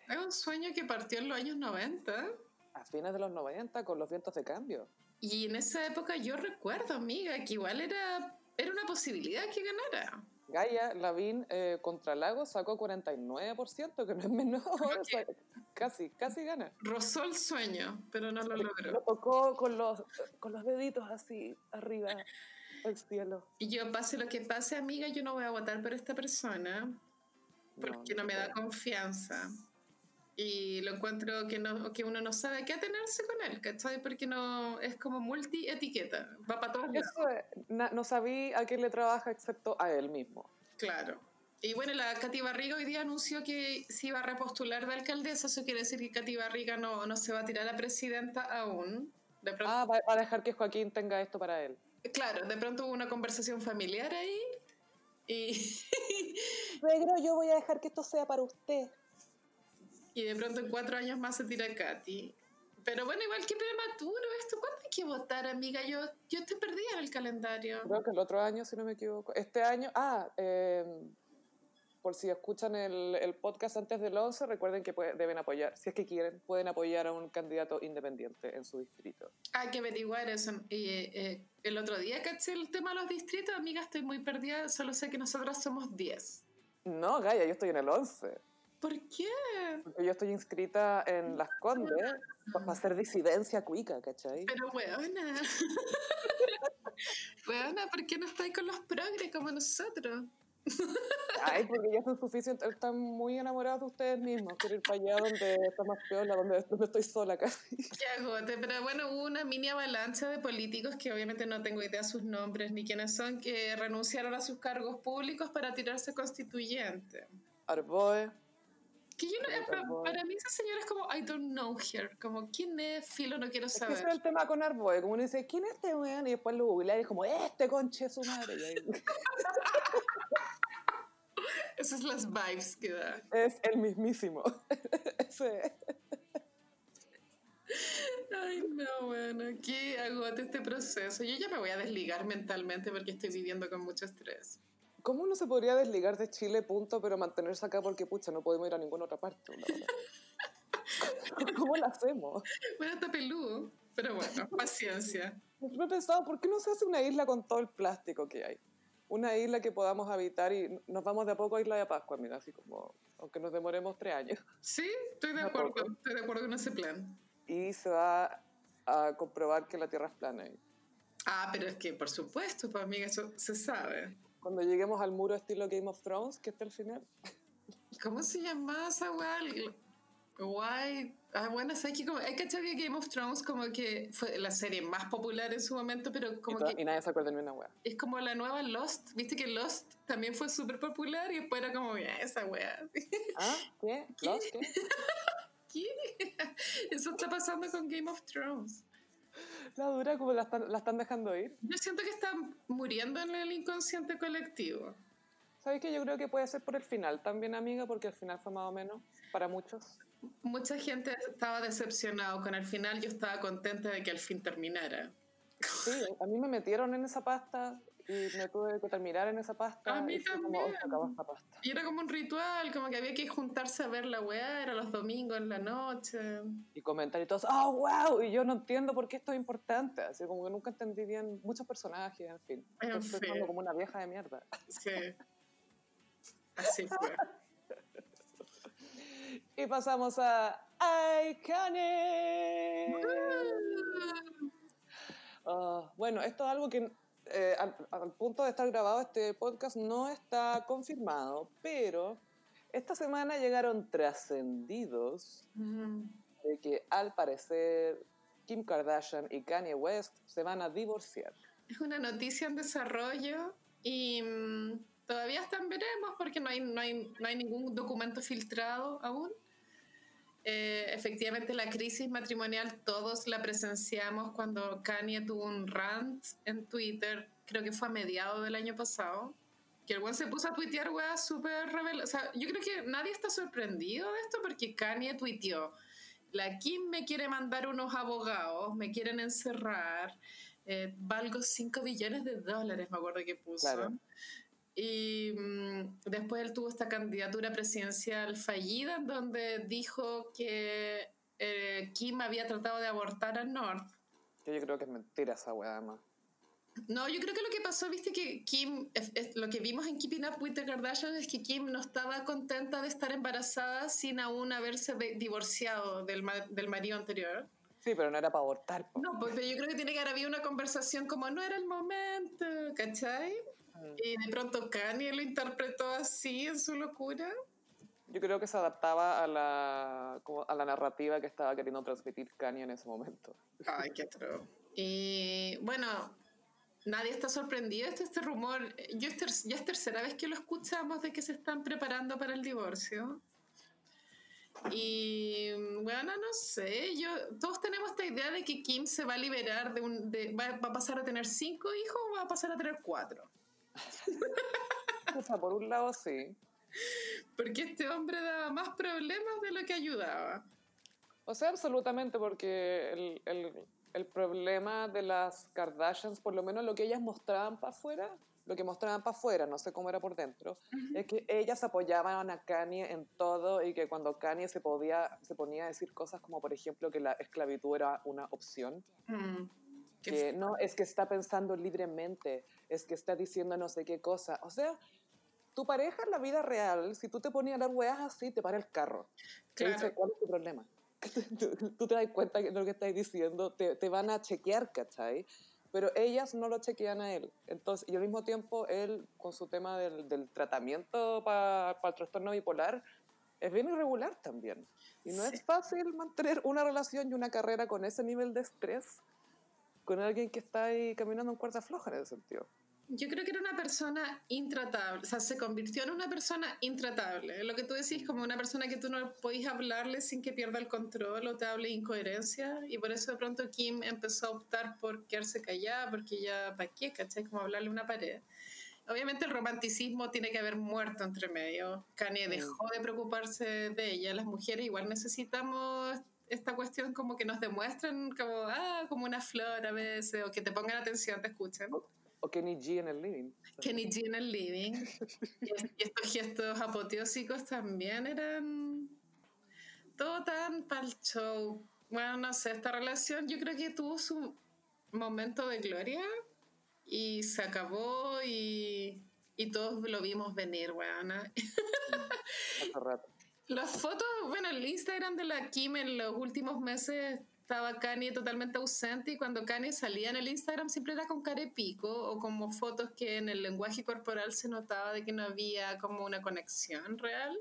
es un sueño que partió en los años 90 a fines de los 90 con los vientos de cambio. Y en esa época yo recuerdo, amiga, que igual era, era una posibilidad que ganara. Gaia Lavín eh, contra Lago sacó 49%, que no es menor, casi, casi gana. Rozó el sueño, pero no lo logró. Lo tocó con los, con los deditos así arriba al cielo. Y yo, pase lo que pase, amiga, yo no voy a votar por esta persona porque no, me da confianza. Y lo encuentro que, no, que uno no sabe qué atenerse con él, ¿cachai? Porque no, es como multi-etiqueta, va para todos lados. no sabía a quién le trabaja excepto a él mismo. Claro. Y bueno, la Katy Barriga hoy día anunció que se iba a repostular de alcaldesa, eso quiere decir que Katy Barriga no, no se va a tirar a presidenta aún. De pronto, ah, va a dejar que Joaquín tenga esto para él. Claro, de pronto hubo una conversación familiar ahí y... Suegro, yo voy a dejar que esto sea para usted. Y de pronto en cuatro años más se tira Katy. Pero bueno, igual que prematuro esto. ¿Cuándo hay que votar, amiga? Yo, yo estoy perdida en el calendario. Creo que el otro año, si no me equivoco. Este año, ah, eh, por si escuchan el, el, podcast antes del 11, recuerden que deben apoyar, si es que quieren, pueden apoyar a un candidato independiente en su distrito. Hay que averiguar eso. Y, eh, el otro día caché el tema de los distritos, amiga, estoy muy perdida, solo sé que nosotros somos 10. No, Gaia, yo estoy en el 11. ¿Por qué? Porque yo estoy inscrita en Las Condes para hacer disidencia cuica, ¿cachai? Pero weona. weona, ¿por qué no estáis con los progres como nosotros? Ay, porque ya son suficientes, están muy enamorados de ustedes mismos. Quiero ir para allá donde está más piola, donde, donde estoy sola casi. Ya, agote, pero bueno, hubo una mini avalancha de políticos que obviamente no tengo idea sus nombres ni quiénes son, que renunciaron a sus cargos públicos para tirarse constituyente. Arboe. Que yo no, para, mí esa señora es como, I don't know her, como, ¿quién es? Filo, no quiero saber. ese es el tema con Arboe, como uno dice, ¿quién es este weón? Y después lo googlear y es como, este conche su madre. Esas son las vibes que da. Es el mismísimo. Ese. Ay, no, bueno, aquí agote este proceso. Yo ya me voy a desligar mentalmente porque estoy viviendo con mucho estrés. ¿Cómo uno se podría desligar de Chile, punto, pero mantenerse acá porque, pucha, no podemos ir a ninguna otra parte? ¿Cómo lo hacemos? Bueno, está peludo, pero bueno, paciencia. Me he pensado, ¿por qué no se hace una isla con todo el plástico que hay? una isla que podamos habitar y nos vamos de a poco a Isla de Pascua, mira, así como, aunque nos demoremos tres años. Sí, estoy de acuerdo, estoy de acuerdo con ese plan. Y se va a comprobar que la Tierra es plana. Ah, pero es que por supuesto, pues amiga, eso se sabe. Cuando lleguemos al muro estilo Game of Thrones, que está al final. ¿Cómo se llama esa weá? Guay. Ah, bueno, sé que como, hay que que Game of Thrones como que fue la serie más popular en su momento, pero como y que... Y nadie se acuerda de una wea. Es como la nueva Lost. Viste que Lost también fue súper popular y después era como, ya, esa wea. ¿Ah? ¿Qué? ¿Lost? ¿Qué? ¿Qué? Eso está pasando con Game of Thrones. La dura como la están, la están dejando ir. Yo siento que están muriendo en el inconsciente colectivo. ¿Sabes qué? Yo creo que puede ser por el final también, amiga, porque el final fue más o menos para muchos mucha gente estaba decepcionado con el final, yo estaba contenta de que al fin terminara. Sí, a mí me metieron en esa pasta y me tuve que terminar en esa pasta. A mí y también. Y era como un ritual, como que había que juntarse a ver la weá, era los domingos en la noche. Y comentar y todos, oh, wow, y yo no entiendo por qué esto es importante. Así como que nunca entendí bien muchos personajes, en fin. En fin. como una vieja de mierda. Sí. Así fue. Y pasamos a Iconic. Uh, bueno, esto es algo que eh, al, punto de estar grabado este podcast no está confirmado, pero esta semana llegaron trascendidos de que al parecer Kim Kardashian y Kanye West se van a divorciar. Es una noticia en desarrollo y mm, todavía están veremos porque no hay, no hay, no hay ningún documento filtrado aún. Eh, efectivamente, la crisis matrimonial todos la presenciamos cuando Kanye tuvo un rant en Twitter, creo que fue a mediados del año pasado, que el buen se puso a tuitear weas súper rebeldes. O sea, yo creo que nadie está sorprendido de esto porque Kanye tuiteó, la Kim me quiere mandar unos abogados, me quieren encerrar, eh, valgo 5 billones de dólares, me acuerdo que puso. Y mm, después él tuvo esta candidatura presidencial fallida, en donde dijo que eh, Kim había tratado de abortar a North. Que yo creo que es mentira esa weá, además. No, yo creo que lo que pasó, viste, que Kim, es- es- lo que vimos en Keeping Up with the Kardashians es que Kim no estaba contenta de estar embarazada sin aún haberse de- divorciado del, del marido anterior. Sí, pero no era para abortar. po. No, pues yo creo que tiene que haber habido una conversación como no era el momento, ¿cachai? Y de pronto Kanye lo interpretó así en su locura. Yo creo que se adaptaba a la, como a la narrativa que estaba queriendo transmitir Kanye en ese momento. Ay, qué atroz. Y bueno, nadie está sorprendido de este rumor. Yo es ter- ya es tercera vez que lo escuchamos de que se están preparando para el divorcio. Y bueno, no sé, yo todos tenemos esta idea de que Kim se va a liberar de un, de, va, va a pasar a tener cinco hijos o va a pasar a tener cuatro. O sea, por un lado sí. Porque este hombre daba más problemas de lo que ayudaba. O sea, absolutamente, porque el, el, el problema de las Kardashians, por lo menos lo que ellas mostraban para afuera, lo que mostraban para afuera, no sé cómo era por dentro, es que ellas apoyaban a Kanye en todo y que cuando Kanye se, podía, se ponía a decir cosas como, por ejemplo, que la esclavitud era una opción, Mm. Que no, es que está pensando libremente, es que está diciendo no sé qué cosa. O sea, tu pareja en la vida real, si tú te ponías a weas así, te para el carro. Claro. dice, ¿cuál es tu problema? tú, tú te das cuenta que lo que estás diciendo, te, te van a chequear, ¿cachai? Pero ellas no lo chequean a él. Entonces, y al mismo tiempo, él, con su tema del, del tratamiento para el trastorno bipolar, es bien irregular también. Y no Sí. es fácil mantener una relación y una carrera con ese nivel de estrés con alguien que está ahí caminando en cuerda floja en ese sentido. Yo creo que era una persona intratable, o sea, se convirtió en una persona intratable. Lo que tú decís, como una persona que tú no podís hablarle sin que pierda el control o te hable incoherencia, y por eso de pronto Kim empezó a optar por quedarse callada, porque ya, ¿para qué? ¿Cachai? Como hablarle a una pared. Obviamente el romanticismo tiene que haber muerto entre medio. Kanye dejó de preocuparse de ella. Las mujeres igual necesitamos esta cuestión como que nos demuestren como, ah, como una flor a veces, o que te pongan atención, te escuchen. O Kenny G en el living. Kenny G en el living. Y, es- y estos gestos apoteósicos también eran todo tan pa'l show. Bueno, no sé, esta relación yo creo que tuvo su momento de gloria y se acabó y, y todos lo vimos venir, weona. Hace rato. Las fotos, bueno, el Instagram de la Kim en los últimos meses estaba Kanye totalmente ausente y cuando Kanye salía en el Instagram siempre era con cara de pico o como fotos que en el lenguaje corporal se notaba de que no había como una conexión real.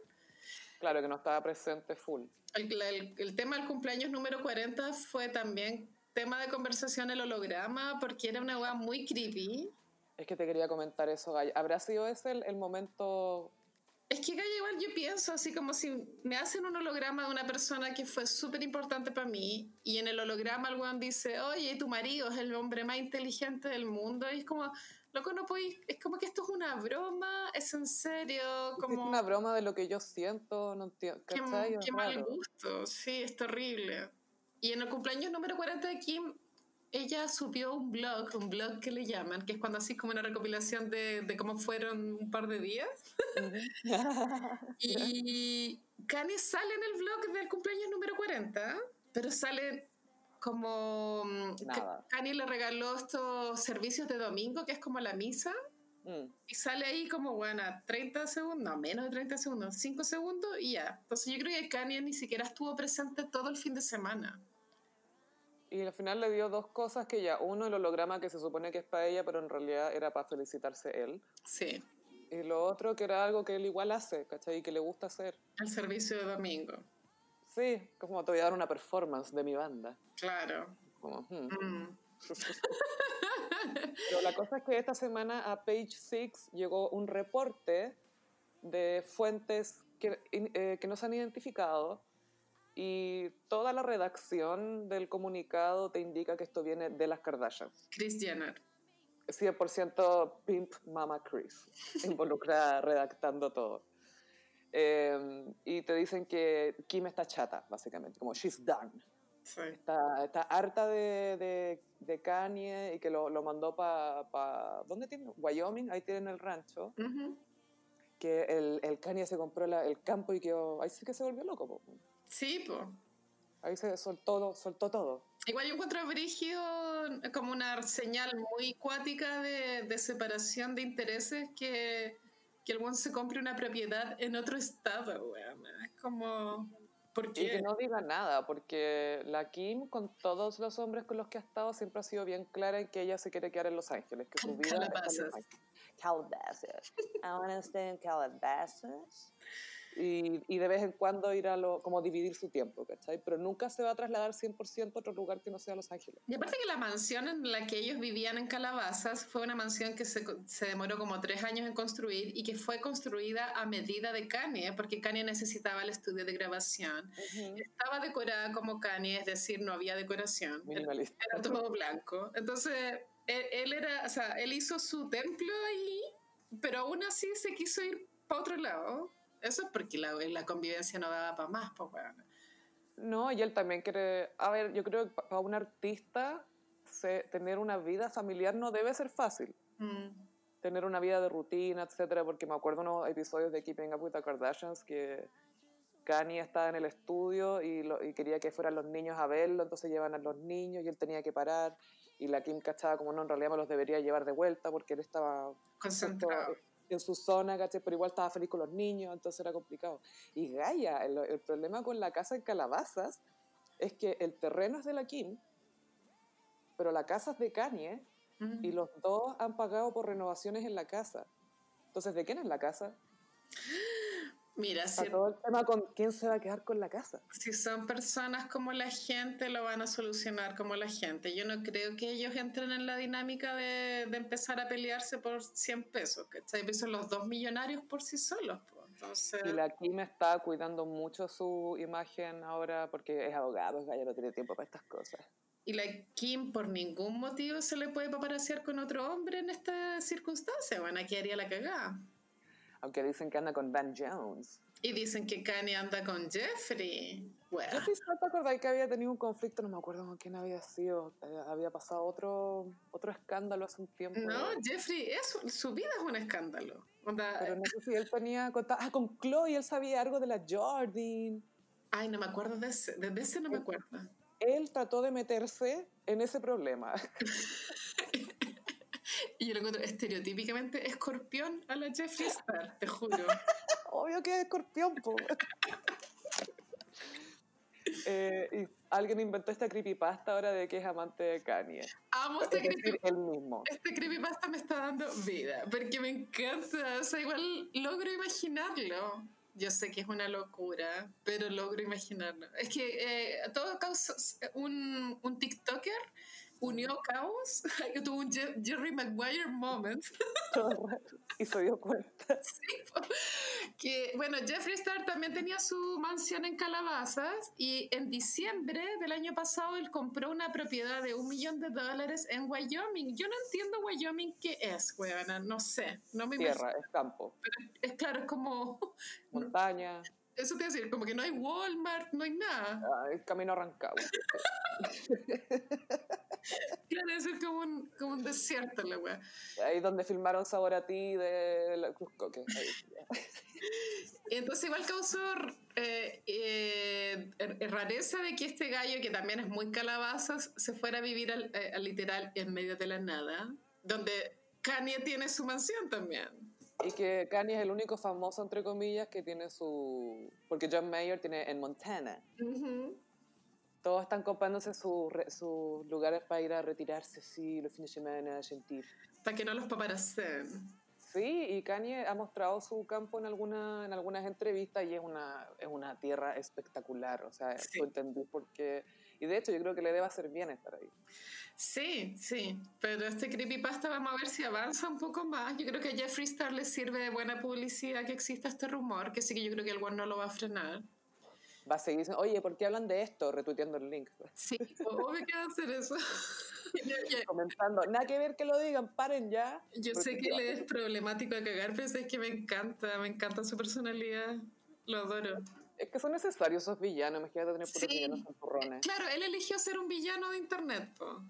Claro, que no estaba presente full. El, el- el tema del cumpleaños número 40 fue también tema de conversación el holograma porque era una weá muy creepy. Es que te quería comentar eso, Gaya. ¿Habrá sido ese el, el momento Es que Gaya, igual yo pienso así como si me hacen un holograma de una persona que fue súper importante para mí y en el holograma el weón dice, oye, tu marido es el hombre más inteligente del mundo y es como, loco, no podéis, es como que esto es una broma, es en serio, Es como... una broma de lo que yo siento, no entiendo. Qué. Es qué mal gusto, sí, es terrible. Y en el cumpleaños número 40 de Kim, ella subió un blog, un blog que le llaman, que es cuando así como una recopilación de, de cómo fueron un par de días. Y Kanye sale en el blog del cumpleaños número 40, pero sale como... mm, Nada. Ka- Kanye le regaló estos servicios de domingo, que es como la misa, Mm. y sale ahí como, bueno, 30 segundos, no, menos de 30 segundos, 5 segundos y ya. Entonces yo creo que Kanye ni siquiera estuvo presente todo el fin de semana. Y al final le dio dos cosas que ya, uno el holograma que se supone que es para ella, pero en realidad era para felicitarse él. Sí, Y lo otro que era algo que él igual hace, ¿cachai? Y que le gusta hacer. el servicio de domingo. Sí, como te voy a dar una performance de mi banda. Claro. Como, hmm. Mm. Pero la cosa es que esta semana a Page Six llegó un reporte de fuentes que, eh, que no se han identificado y toda la redacción del comunicado te indica que esto viene de las Kardashians. Kris Jenner. 100% Pimp Mama Chris, involucrada redactando todo. Eh, y te dicen que Kim está chata, básicamente, como she's done. Sí. Está, está harta de, de, de Kanye y que lo, lo mandó para... Pa, ¿Dónde tiene? Wyoming, ahí tienen el rancho. Que el, el Kanye se compró la- el campo y quedó... Ahí sí que se volvió loco. po. Sí, pues. Ahí se soltó, soltó todo. Igual yo encuentro a Brigio como una señal muy cuática de, de separación de intereses que, que el buen se compre una propiedad en otro estado, weón. Es como... ¿Por qué? Y que no diga nada, porque la Kim, con todos los hombres con los que ha estado, siempre ha sido bien clara en que ella se quiere quedar en Los Ángeles, que su vida Calabazas. Calabasas. I want to stay in Calabasas. Y, y de vez en cuando ir a lo, como dividir su tiempo, ¿cachai? Pero nunca se va a trasladar 100% a otro lugar que no sea Los Ángeles. Y aparte que la mansión en la que ellos vivían en Calabazas fue una mansión que se, se demoró como tres años en construir y que fue construida a medida de Kanye, porque Kanye necesitaba el estudio de grabación. Estaba decorada como Kanye, es decir, no había decoración. Minimalista. Era todo blanco. Entonces, él, él era, o sea, él hizo su templo ahí, pero aún así se quiso ir para otro lado. Eso es porque la, la convivencia no daba para más, pues, bueno. No, y él también quiere... A ver, yo creo que para un artista se- tener una vida familiar no debe ser fácil. Mm. tener una vida de rutina, etcétera, porque me acuerdo unos episodios de Keeping Up with the Kardashians que Kanye estaba en el estudio y, lo- y quería que fueran los niños a verlo, entonces llevan a los niños y él tenía que parar y la Kim cachaba como no, en realidad me los debería llevar de vuelta porque él estaba Concentrado. En su zona, ¿cachai? pero igual estaba feliz con los niños, entonces era complicado. Y Gaia, el, el problema con la casa en Calabazas es que el terreno es de la Kim, pero la casa es de Kanye Mm. y los dos han pagado por renovaciones en la casa. Entonces, ¿de quién es la casa? Mira, si, todo el tema con quién se va a quedar con la casa. si son personas como la gente, lo van a solucionar como la gente. Yo no creo que ellos entren en la dinámica de, de empezar a pelearse por 100 pesos, ¿cachai? Son los dos millonarios por sí solos. Entonces, Y la Kim está cuidando mucho su imagen ahora porque es abogado, ya no tiene tiempo para estas cosas. y la Kim por ningún motivo se le puede paparasear con otro hombre en esta circunstancia. Bueno, aquí haría la cagada. Aunque dicen que anda con Dan Jones. Y dicen que Kanye anda con Jeffrey. Bueno, Yo sí te acordás que había tenido un conflicto, no me acuerdo con quién había sido. Eh, había pasado otro, otro escándalo hace un tiempo. no, Jeffrey, es, su vida es un escándalo. Onda, Pero no sé si él tenía contacto. Ah, con Chloe, él sabía algo de la Jordan. Ay, no me acuerdo de ese, de ese no me acuerdo. Él trató de meterse en ese problema. Y yo lo encuentro estereotípicamente escorpión a la Jeffree Star, te juro. Obvio que es escorpión, po. Eh, y alguien inventó esta creepypasta ahora de que es amante de Kanye. Amo Es este, decir, creepy, él mismo. este creepypasta me está dando vida, porque me encanta. O sea, igual logro imaginarlo. Yo sé que es una locura, pero logro imaginarlo. Es que eh, todo causa un, un TikToker unió caos, que tuvo un Je- Jerry Maguire moment. Y se dio cuenta. que bueno, Jeffree Star también tenía su mansión en Calabazas y en diciembre del año pasado él compró una propiedad de un millón de dólares en Wyoming. Yo no entiendo Wyoming qué es, weona, no sé, no me imagino. Tierra, es campo. Es claro, es como, Montaña, eso te decir, como que no hay Walmart, no hay nada. ah, el camino arrancado. Claro, es como un, como un desierto la wea. Ahí donde filmaron Sabor a ti de la Cusco. que entonces igual causó eh, eh, er- rareza de que este gallo, que también es muy calabazas, se fuera a vivir al, eh, al literal en medio de la nada, donde Kanye tiene su mansión también. Y que Kanye es el único famoso, entre comillas, que tiene su... Porque John Mayer tiene en Montana. Ujú. Todos están comprándose sus sus lugares para ir a retirarse, sí, los fines de semana, a sentir. Para que no los paparacen. Sí, y Kanye ha mostrado su campo en, alguna, en algunas entrevistas y es una, es una tierra espectacular. O sea, Sí. entendí por qué. Y de hecho, yo creo que le debe hacer bien estar ahí. Sí, sí, pero este creepypasta vamos a ver si avanza un poco más. Yo creo que a Jeffree Star le sirve de buena publicidad que exista este rumor, que sí que yo creo que el one no lo va a frenar. Va a seguir diciendo, oye, ¿por qué hablan de esto? Retuiteando el link. Sí, obvio que hacer eso. Comentando, nada que ver que lo digan, paren ya. yo sé que él es problemático a cagar, pero es que me encanta, me encanta su personalidad. Lo adoro. Es que son necesarios esos villanos, imagínate tener puros Sí. villanos santurrones. Claro, él eligió ser un villano de internet. po.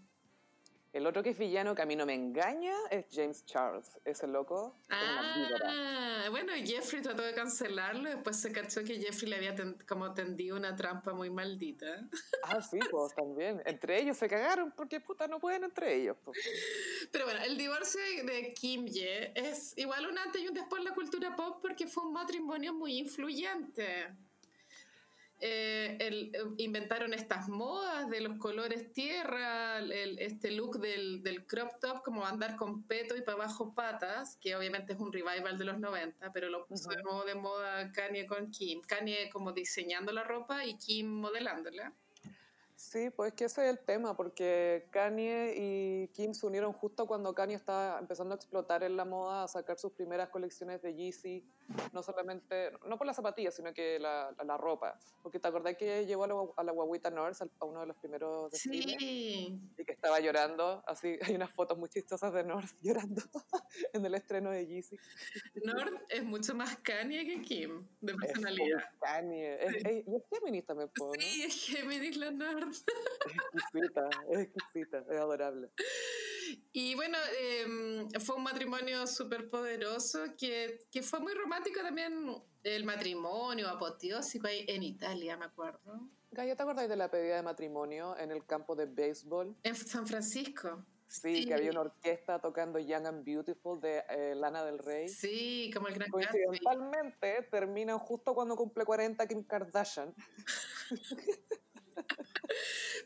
El otro que es villano que a mí no me engaña es James Charles, ese loco. Ah, bueno, Jeffrey trató de cancelarlo, después se cachó que Jeffrey le había como tendido una trampa muy maldita. Ah, sí, pues también. Entre ellos se cagaron porque puta no pueden entre ellos. Pues. Pero bueno, el divorcio de Kim Ye es igual un antes y un después en la cultura pop porque fue un matrimonio muy influyente. Eh, el, eh, inventaron estas modas de los colores tierra, el, este look del, del, crop top, como andar con peto y para abajo patas, que obviamente es un revival de los 90, pero lo puso de nuevo de moda Kanye con Kim. Kanye como diseñando la ropa y Kim modelándola. Sí, pues que ese es el tema, porque Kanye y Kim se unieron justo cuando Kanye estaba empezando a explotar en la moda, a sacar sus primeras colecciones de Yeezy, no solamente, no por las zapatillas, sino que la, la, ropa. Porque te acordás que llevó a la, a la guaguita North, a uno de los primeros desfiles, sí. y que estaba llorando, así, hay unas fotos muy chistosas de North llorando en el estreno de Yeezy. North es mucho más Kanye que Kim, de personalidad. Es Kanye, sí. es, es, y es Géminis también, ¿no? Sí, es Géminis la North. Es exquisita, es exquisita, es adorable. Y bueno, eh, fue un matrimonio súper poderoso que, que, fue muy romántico también el matrimonio apoteósico ahí en Italia, me acuerdo. Gaya, ¿te acordáis de la pedida de matrimonio en el campo de béisbol? En San Francisco. Sí, sí, que había una orquesta tocando Young and Beautiful de eh, Lana del Rey. Sí, como el gran Coincidentalmente terminan justo cuando cumple 40 Kim Kardashian.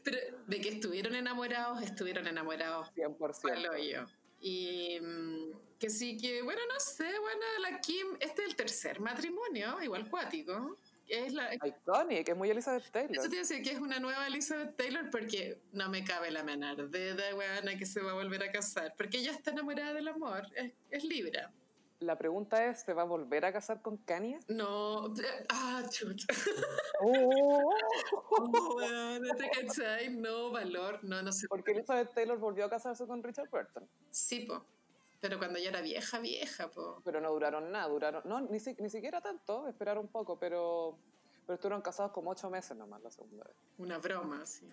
Pero de que estuvieron enamorados, estuvieron enamorados. 100%. Yo. Y mm, que sí, que bueno, no sé, bueno, la Kim, este es el tercer matrimonio, igual cuático. Es la, Iconic, que es muy Elizabeth Taylor. Eso te decir que es una nueva Elizabeth Taylor porque no me cabe la menor duda, weona, que se va a volver a casar. Porque ella está enamorada del amor, es, es Libra. La pregunta es, ¿se va a volver a casar con Kanye? No. Ah, chucha. Oh. oh no te cachai. No, valor. No, no sé. Porque Elizabeth Taylor volvió a casarse con Richard Burton. Sí, po. Pero cuando ya era vieja, vieja, po. Pero no duraron nada, duraron... No, ni, ni siquiera tanto, esperaron un poco, pero... Pero estuvieron casados como ocho meses nomás la segunda vez. Una broma, sí.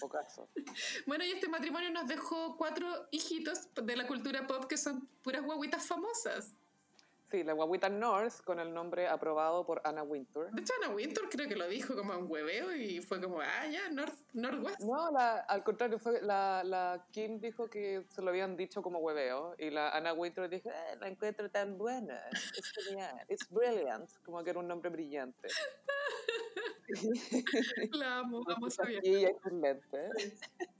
O caso. bueno, y este matrimonio nos dejó cuatro hijitos de la cultura pop que son puras guaguitas famosas. Sí, la guaguita North con el nombre aprobado por Anna Wintour. De hecho, Anna Wintour creo que lo dijo como un hueveo y fue como, ah, ya, North, Northwest. No, la, al contrario, fue la, la, Kim dijo que se lo habían dicho como hueveo y la Anna Wintour dijo, eh, la encuentro tan buena, es genial, es brilliant, como que era un nombre brillante. la amo, vamos a ver. Y excelente.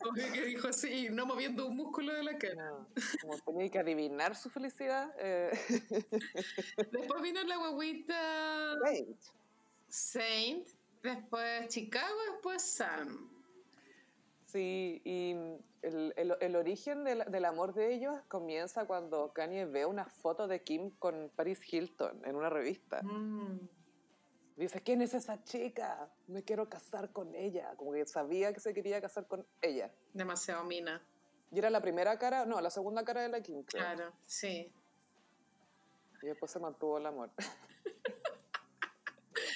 Obvio que dijo así, no moviendo un músculo de la cara. No, como tenía que adivinar su felicidad. Eh. Después vino la guaguita Saint. Saint, después Chicago, después Sam. Sí, y el, el, el origen del, del, amor de ellos comienza cuando Kanye ve una foto de Kim con Paris Hilton en una revista. Mm. Dice, ¿quién es esa chica? Me quiero casar con ella. Como que sabía que se quería casar con ella. Demasiado mina. Y era la primera cara, no, la segunda cara de la Kim. Creo. Claro, sí. Y después se mantuvo el amor.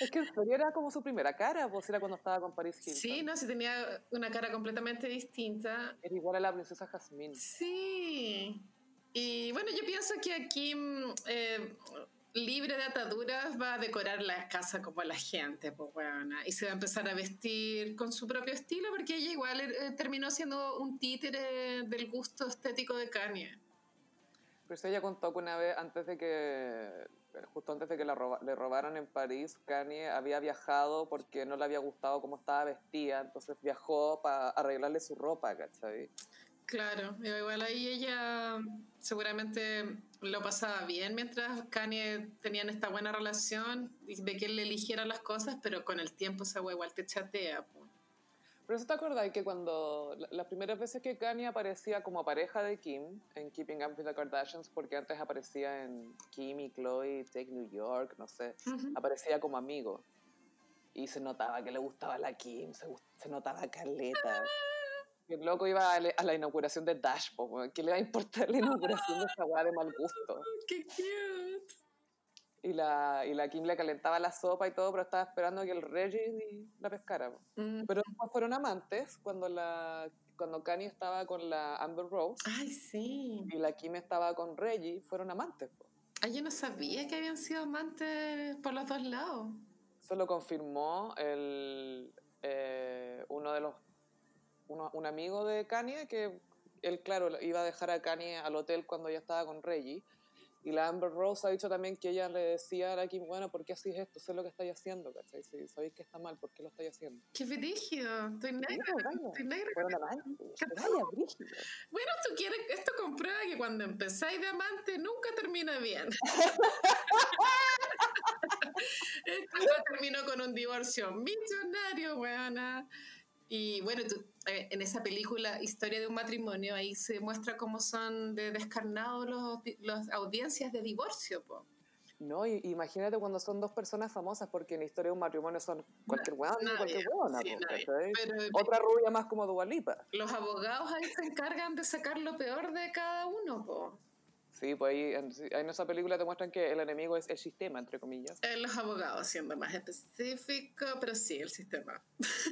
es que era como su primera cara, pues era cuando estaba con Paris Hilton. Sí, no, sí tenía una cara completamente distinta. Era igual a la princesa Jasmine. Sí. Y bueno, yo pienso que aquí, eh, libre de ataduras, va a decorar la casa como la gente, pues bueno, y se va a empezar a vestir con su propio estilo, porque ella igual eh, terminó siendo un títere del gusto estético de Kanye. Pues ella contó que una vez, antes de que, justo antes de que la roba, le robaran en París, Kanye había viajado porque no le había gustado cómo estaba vestida, entonces viajó para arreglarle su ropa, ¿cachai? Claro, igual ahí ella seguramente lo pasaba bien mientras Kanye tenían esta buena relación de que él le eligiera las cosas, pero con el tiempo esa wea igual te chatea. Po. Pero eso te acordáis que cuando las primeras veces que Kanye aparecía como pareja de Kim en Keeping Up with the Kardashians, porque antes aparecía en Kim y Chloe, Take New York, no sé, uh -huh. aparecía como amigo. Y se notaba que le gustaba la Kim, se, se notaba Caleta. El loco iba a, a, la inauguración de Dash, ¿qué le va a importar la inauguración de esa weá de mal gusto? ¡Qué cute! Y la, y la Kim le calentaba la sopa y todo, pero estaba esperando que el Reggie la pescara. Mm. Pero después fueron amantes cuando la, cuando Kanye estaba con la Amber Rose Ay, sí. y la Kim estaba con Reggie, fueron amantes. po. Ay, yo no sabía que habían sido amantes por los dos lados. Eso lo confirmó el, eh, uno de los, uno- un amigo de Kanye que él, claro, iba a dejar a Kanye al hotel cuando ya estaba con Reggie. Y la Amber Rose ha dicho también que ella le decía a la Kim, bueno, ¿por qué haces esto? Sé lo que estáis haciendo, ¿cachai? Si sabéis que está mal, ¿por qué lo estáis haciendo? Qué brígido. Estoy negra. Estoy negra. Brígido. Bueno, tú quieres, esto comprueba que cuando empezáis de amante nunca termina bien. Esto terminó con un divorcio millonario, weona. Y bueno, tú- eh, en esa película Historia de un matrimonio, ahí se muestra cómo son de descarnados los, las audiencias de divorcio, po. No, y, imagínate cuando son dos personas famosas, porque en la historia de un matrimonio son cualquier nadie, cualquier weona, sí, Otra rubia más como Dualipa. los abogados ahí se encargan de sacar lo peor de cada uno, po. Sí, pues ahí en, esa película te muestran que el enemigo es el sistema, entre comillas. Eh, los abogados, siendo más específico, pero sí, el sistema.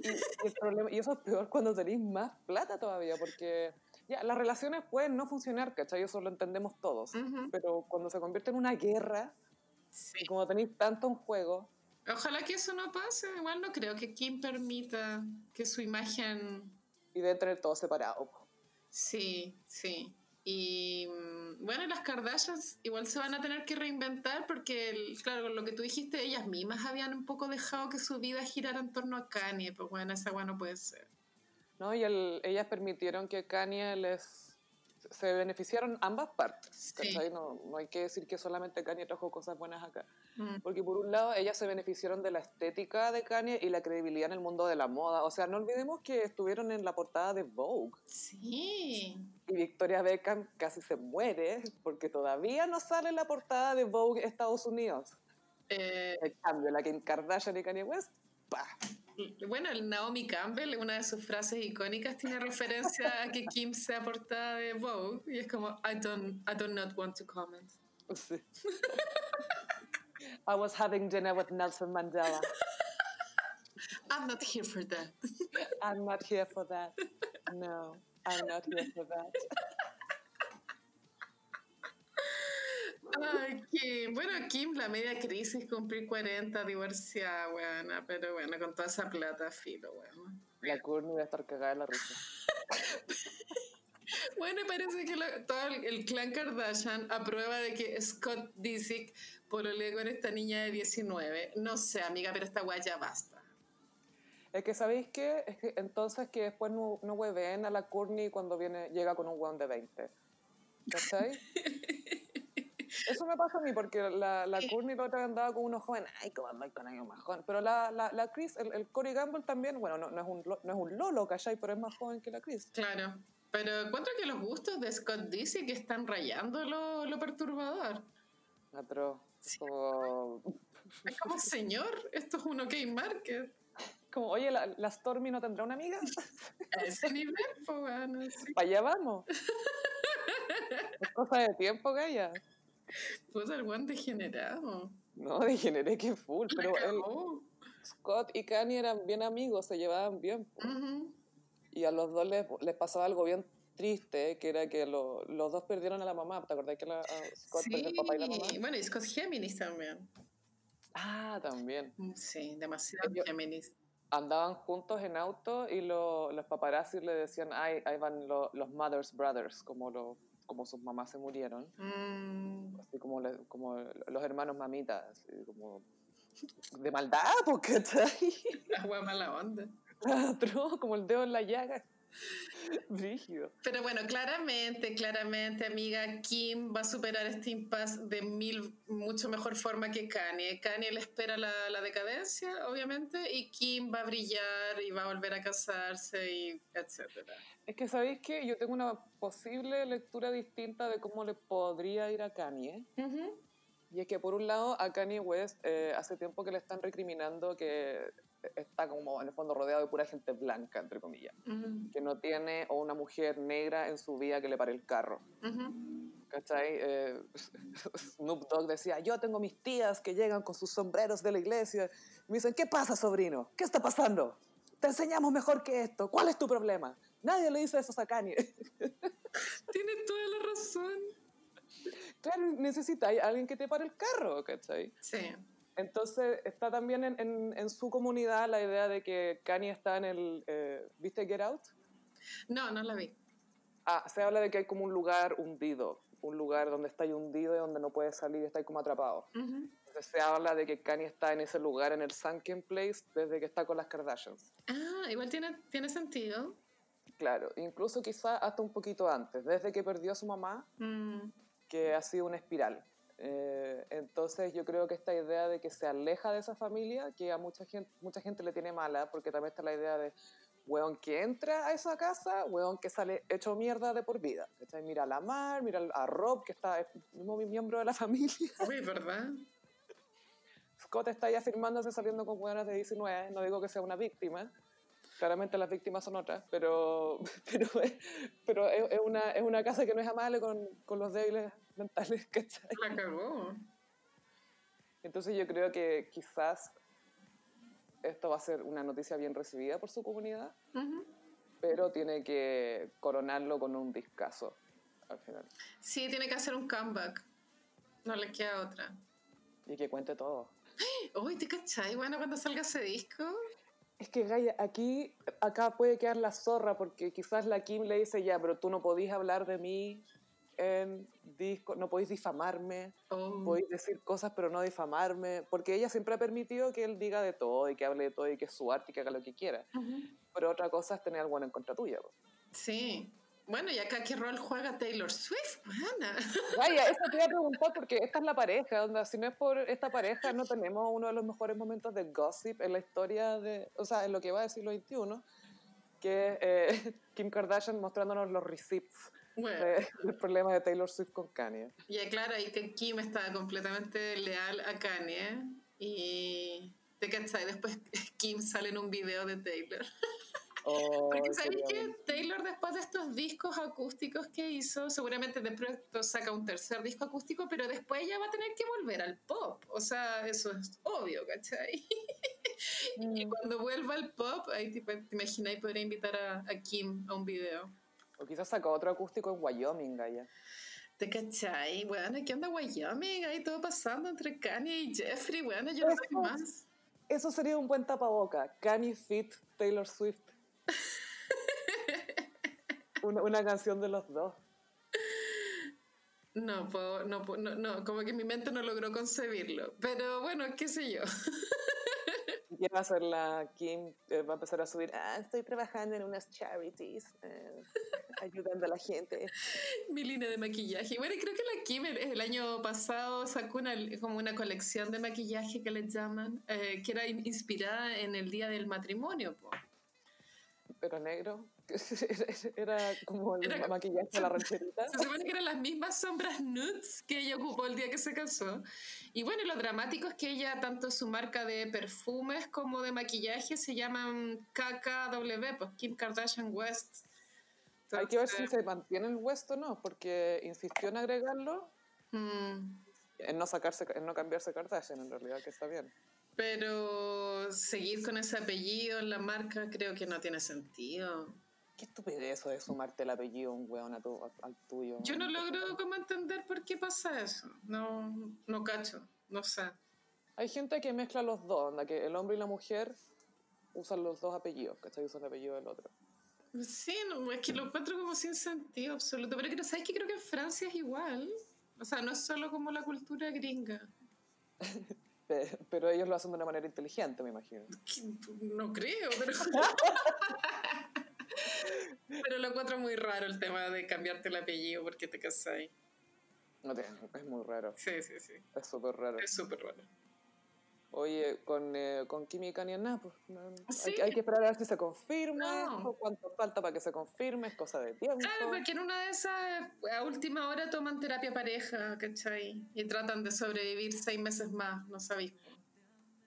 Y, el problema- y eso es peor cuando tenéis más plata todavía, porque ya, las relaciones pueden no funcionar, ¿cachai? Eso lo entendemos todos. Ujú. Pero cuando se convierte en una guerra, Sí. y como tenéis tanto en juego, Ojalá que eso no pase. Igual no creo que Kim permita que su imagen. y deben tener todo separado. Sí, sí. Y mm, bueno, las Kardashians igual se van a tener que reinventar porque, claro, lo que tú dijiste, ellas mismas habían un poco dejado que su vida girara en torno a Kanye. Pues bueno, esa agua no puede ser. ¿no? Y el- ellas permitieron que Kanye les... Se beneficiaron ambas partes, Sí. No, no hay que decir que solamente Kanye trajo cosas buenas acá. Mm. Porque por un lado, ellas se beneficiaron de la estética de Kanye y la credibilidad en el mundo de la moda. O sea, no olvidemos que estuvieron en la portada de Vogue. Sí. Y Victoria Beckham casi se muere porque todavía no sale la portada de Vogue Estados Unidos. Eh, En cambio, la Kim Kardashian y Kanye West, ¡pah! Bueno, el Naomi Campbell, una de sus frases icónicas, tiene referencia a que Kim sea portada de Vogue y es como I don't, I do not want to comment. Sí. I was having dinner with Nelson Mandela. I'm not here for that. I'm not here for that. No, I'm not here for that. Ay, Kim. Bueno, Kim, la media crisis, cumplir 40, divorciada, weona. Pero bueno, con toda esa plata, filo, weona. La Courtney va a estar cagada de la risa. Bueno, parece que la- todo el, el clan Kardashian aprueba de que Scott Disick pololee con esta niña de 19. No sé, amiga, pero esta weá ya basta. Es que, ¿sabéis qué? Es que entonces que después no, no hueveen a la Courtney cuando viene, llega con un weón de 20. ¿Cachai? Eso me pasa a mí, porque la, la Courtney la otra vez andaba con unos jóvenes, ay, cómo andar con alguien más joven. Pero la, la, la Chris, el, el Corey Gamble también, bueno, no, no, es un, no es un lolo, ¿cachai? Pero es más joven que la Chris. Claro. Pero encuentro que los gustos de Scott Disick están rayando lo, lo perturbador. Otro, Sí. como, Es como, señor, esto es un OK market. Como, oye, ¿la, la Stormy no tendrá una amiga? A ese nivel, pues bueno, sí. Para allá vamos. es cosa de tiempo, Gaya. Pues el buen degenerado. No, degeneré que full, La pero él. Scott y Kanye eran bien amigos, se llevaban bien. po. Ujú. Y a los dos les, les pasaba algo bien triste, que era que lo- los dos perdieron a la mamá. ¿Te acordás que la, Scott perdió el papá y la mamá? Sí, bueno, y Scott Géminis también. Ah, también. Sí, demasiado Géminis. Andaban juntos en auto y lo- los paparazzi le decían, ay, ahí van lo- los Mother's Brothers, como, lo- como sus mamás se murieron. Mm, Así como, le- como los hermanos mamitas, así como de maldad, porque está ahí. la wea mala onda. como el dedo en la llaga. Brígido. Pero bueno, claramente, claramente, amiga, Kim va a superar este impasse de mil, mucho mejor forma que Kanye. Kanye le espera la, la decadencia, obviamente, y Kim va a brillar y va a volver a casarse y etcétera. Es que sabéis que yo tengo una posible lectura distinta de cómo le podría ir a Kanye. Ujú. Y es que por un lado a Kanye West eh, hace tiempo que le están recriminando que está como en el fondo rodeado de pura gente blanca, entre comillas. Ujú. Que no tiene o una mujer negra en su vida que le pare el carro. Ujú. ¿Cachai? Eh, Snoop Dogg decía, yo tengo mis tías que llegan con sus sombreros de la iglesia. Y me dicen, ¿qué pasa, sobrino? ¿Qué está pasando? Te enseñamos mejor que esto. ¿Cuál es tu problema? Nadie le dice eso a Kanye. Tiene toda la razón. Claro, necesita alguien que te pare el carro, ¿cachai? Sí. Entonces está también en, en, en, su comunidad la idea de que Kanye está en el... Eh, ¿Viste Get Out? No, no la vi. Ah, se habla de que hay como un lugar hundido, un lugar donde está hundido y donde no puede salir y está como atrapado. Entonces se habla de que Kanye está en ese lugar, en el Sunken Place, desde que está con las Kardashians. Ah, igual tiene, tiene sentido. Claro, incluso quizá hasta un poquito antes, desde que perdió a su mamá, Mm, que ha sido una espiral. Eh, entonces yo creo que esta idea de que se aleja de esa familia, que a mucha gente, mucha gente le tiene mala, porque también está la idea de, weón que entra a esa casa, weón que sale hecho mierda de por vida. Mira a la Mar, mira a Rob, que está es mismo miembro de la familia. Uy, ¿verdad? Scott está ahí afirmándose saliendo con weonas de 19, no digo que sea una víctima. Claramente las víctimas son otras, pero, pero, es, pero es, es una, es una casa que no es amable con, con los débiles mentales, ¿cachai? La cagó. Entonces yo creo que quizás esto va a ser una noticia bien recibida por su comunidad, Ujú. pero tiene que coronarlo con un discazo al final. Sí, tiene que hacer un comeback. No le queda otra. Y que cuente todo. Uy, ¿te cachai? Bueno, cuando salga ese disco. Es que Gaia, aquí, acá puede quedar la zorra porque quizás la Kim le dice ya, pero tú no podís hablar de mí en disco, no podéis difamarme, Oh. podéis decir cosas pero no difamarme, porque ella siempre ha permitido que él diga de todo y que hable de todo y que es su arte y que haga lo que quiera. Pero otra cosa es tener algo en contra tuya. Sí. Bueno, y acá qué rol juega Taylor Swift, Ana. Vaya, eso te iba a preguntar porque esta es la pareja, onda, si no es por esta pareja no tenemos uno de los mejores momentos de gossip en la historia de, o sea, en lo que va del siglo XXI, que eh, Kim Kardashian mostrándonos los receipts Bueno, de- del problema de Taylor Swift con Kanye. ya claro, ahí que Kim estaba completamente leal a Kanye. Y. ¿Te cachai? Después Kim sale en un video de Taylor. Oh, Porque sabéis que. Taylor después de estos discos acústicos que hizo, seguramente de pronto saca un tercer disco acústico, pero después ella va a tener que volver al pop. O sea, eso es obvio, ¿cachai? Y Mm. cuando vuelva al pop, ahí te, te imagináis podría invitar a, a Kim a un video. O quizás saca otro acústico en Wyoming, Gaya. ¿Te cachai? Bueno, ¿qué onda Wyoming? Ahí todo pasando entre Kanye y Jeffrey. Bueno, yo no sé más. Eso sería un buen tapaboca. Kanye fit Taylor Swift. Una, una canción de los dos. No, puedo, no, no, no, como que mi mente no logró concebirlo. Pero bueno, qué sé yo. ¿Qué va a hacer la Kim? Eh, va a empezar a subir. Ah, estoy trabajando en unas charities, eh, ayudando a la gente. Mi línea de maquillaje. Bueno, creo que la Kim el, el año pasado sacó una, como una colección de maquillaje que le llaman, eh, que era in- inspirada en el día del matrimonio. po. Pero negro. Era como el Era- maquillaje de la rancherita. Se supone que eran las mismas sombras nudes que ella ocupó el día que se casó. Y bueno, lo dramático es que ella, tanto su marca de perfumes como de maquillaje, se llaman KKW, pues Kim Kardashian West. Hay que ver si Entonces, se mantiene el West o no, porque insistió en agregarlo, mm, en no sacarse, en no cambiarse Kardashian, en realidad, que está bien. Pero seguir con ese apellido en la marca creo que no tiene sentido. Qué estupidez eso de sumarte el apellido a un weón a tu- a- al tuyo. Yo no logro como entender por qué pasa eso. No, no cacho, no sé. Hay gente que mezcla los dos, onda, que el hombre y la mujer usan los dos apellidos, ¿cachai? Usan el apellido del otro. Sí, no, es que lo encuentro como sin sentido absoluto. Pero creo, ¿sabes que Creo que en Francia es igual. O sea, no es solo como la cultura gringa. Pe- Pero ellos lo hacen de una manera inteligente, me imagino. No creo, pero... pero lo encuentro muy raro el tema de cambiarte el apellido porque te casáis. No te- es muy raro, Sí, sí, sí. es súper raro. Es súper raro. Oye, con, eh, con y Kanye nada, pues no- Sí. hay, que- hay que esperar a ver si se confirma, No. o cuánto falta para que se confirme, es cosa de tiempo. Claro, porque en una de esas, a última hora toman terapia pareja, ¿cachai? Y tratan de sobrevivir seis meses más, no sabéis.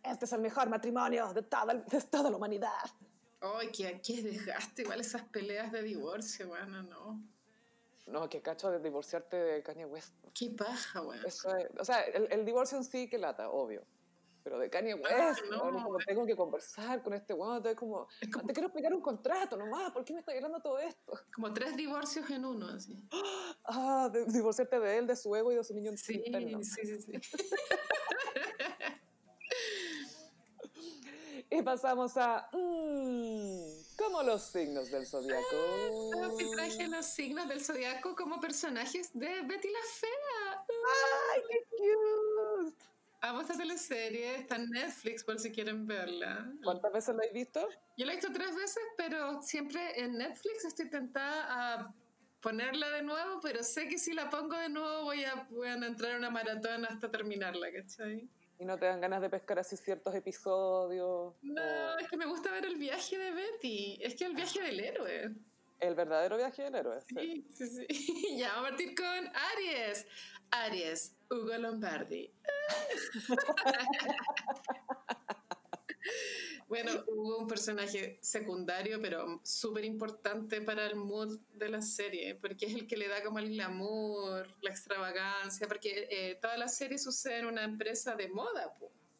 Este es el mejor matrimonio de toda, de toda la humanidad. Ay, qué, qué desgaste, igual esas peleas de divorcio, bueno, no. No, que cacho de divorciarte de Kanye West. Qué paja, weón. Eso es- o sea, el, el divorcio en sí, que lata, obvio. Pero de Kanye West, no. tengo que conversar con este weón, es como, te quiero explicar un contrato nomás, ¿por qué me está llegando todo esto? Como tres divorcios en uno, así. Ah, divorciarte de él, de su ego y de su niño sí, Sí, sí, sí. y pasamos a, mmm, como los signos del zodiaco. Ah, traje los signos del zodiaco como personajes de Betty la Fea. ¡Ay, qué cute! Amo esta teleserie, está en Netflix por si quieren verla. ¿Cuántas veces la he visto? Yo la he visto tres veces, pero siempre en Netflix estoy tentada a ponerla de nuevo, pero sé que si la pongo de nuevo voy a, voy a entrar en una maratón hasta terminarla, ¿cachai? ¿Y no te dan ganas de pescar así ciertos episodios? No, es que me gusta ver el viaje de Betty, es que el viaje del héroe. El verdadero viaje del héroe. Sí, sí, sí. ya vamos a partir con Aries. Aries, Hugo Lombardi. bueno, hubo un personaje secundario, pero súper importante para el mood de la serie, porque es el que le da como el glamour, la extravagancia, porque eh, toda la serie sucede en una empresa de moda,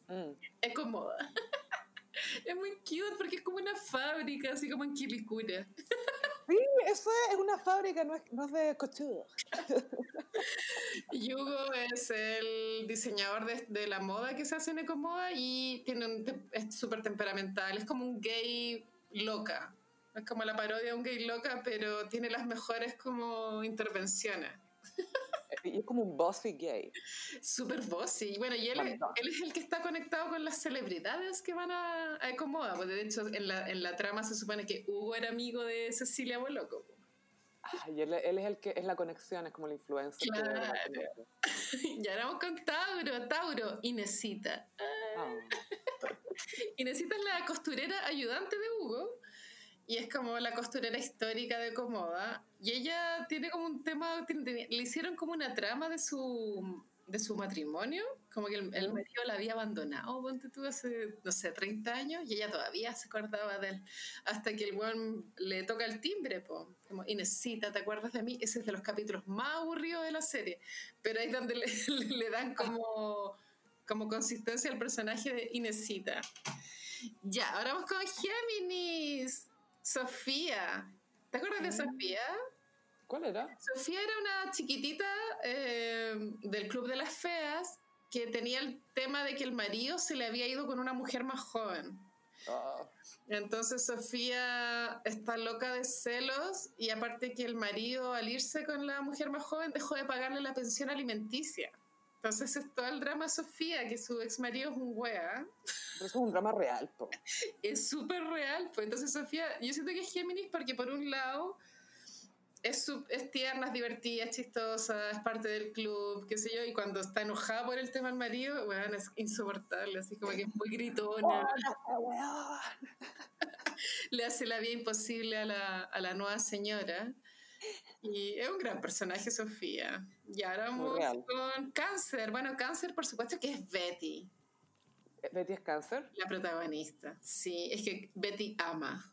mm. es como moda. es muy cute porque es como una fábrica, así como en Quilicura. Sí, eso es una fábrica, no es, no es de cochudo. Yugo es el diseñador de, de, la moda que se hace en Ecomoda y tiene un, es súper temperamental, es como un gay loca. Es como la parodia de un gay loca, pero tiene las mejores como intervenciones. Y es como un bossy gay. Súper bossy. Bueno, y él, él, es el que está conectado con las celebridades que van a, a Ecomoda. Pues de hecho, en la, en la trama se supone que Hugo era amigo de Cecilia Boloco. Y él, él, es el que es la conexión, es como la influencia. Claro. ya éramos con Tauro, Tauro, Inesita. Ah. Inesita es la costurera ayudante de Hugo y es como la costurera histórica de Comoda. Y ella tiene como un tema, le hicieron como una trama de su, de su matrimonio, como que el, marido la había abandonado, ponte tú, hace, no sé, 30 años, y ella todavía se acordaba de él, hasta que el buen le toca el timbre, po, como, Inesita, ¿te acuerdas de mí? Ese es de los capítulos más aburridos de la serie, pero ahí es donde le, le dan como, como consistencia al personaje de Inesita. Ya, ahora vamos con Géminis. Sofía. ¿Te acuerdas de ah. Sofía? ¿Cuál era? Sofía era una chiquitita eh, del Club de las Feas que tenía el tema de que el marido se le había ido con una mujer más joven. Ah. Entonces Sofía está loca de celos y aparte que el marido al irse con la mujer más joven dejó de pagarle la pensión alimenticia. Entonces es todo el drama Sofía, que su ex marido es un wea. Pero es un drama real, po. Es súper real, pues. Entonces Sofía, yo siento que es Géminis porque por un lado es, es tierna, es divertida, es chistosa, es parte del club, qué sé yo, y cuando está enojada por el tema del marido, weón, es insoportable, así como que es muy gritona. Le hace la vida imposible a la, a la nueva señora. Y es un gran personaje, Sofía. Y ahora vamos con Cáncer. Bueno, Cáncer, por supuesto que es Betty. ¿Betty es Cáncer? La protagonista. Sí, es que Betty ama.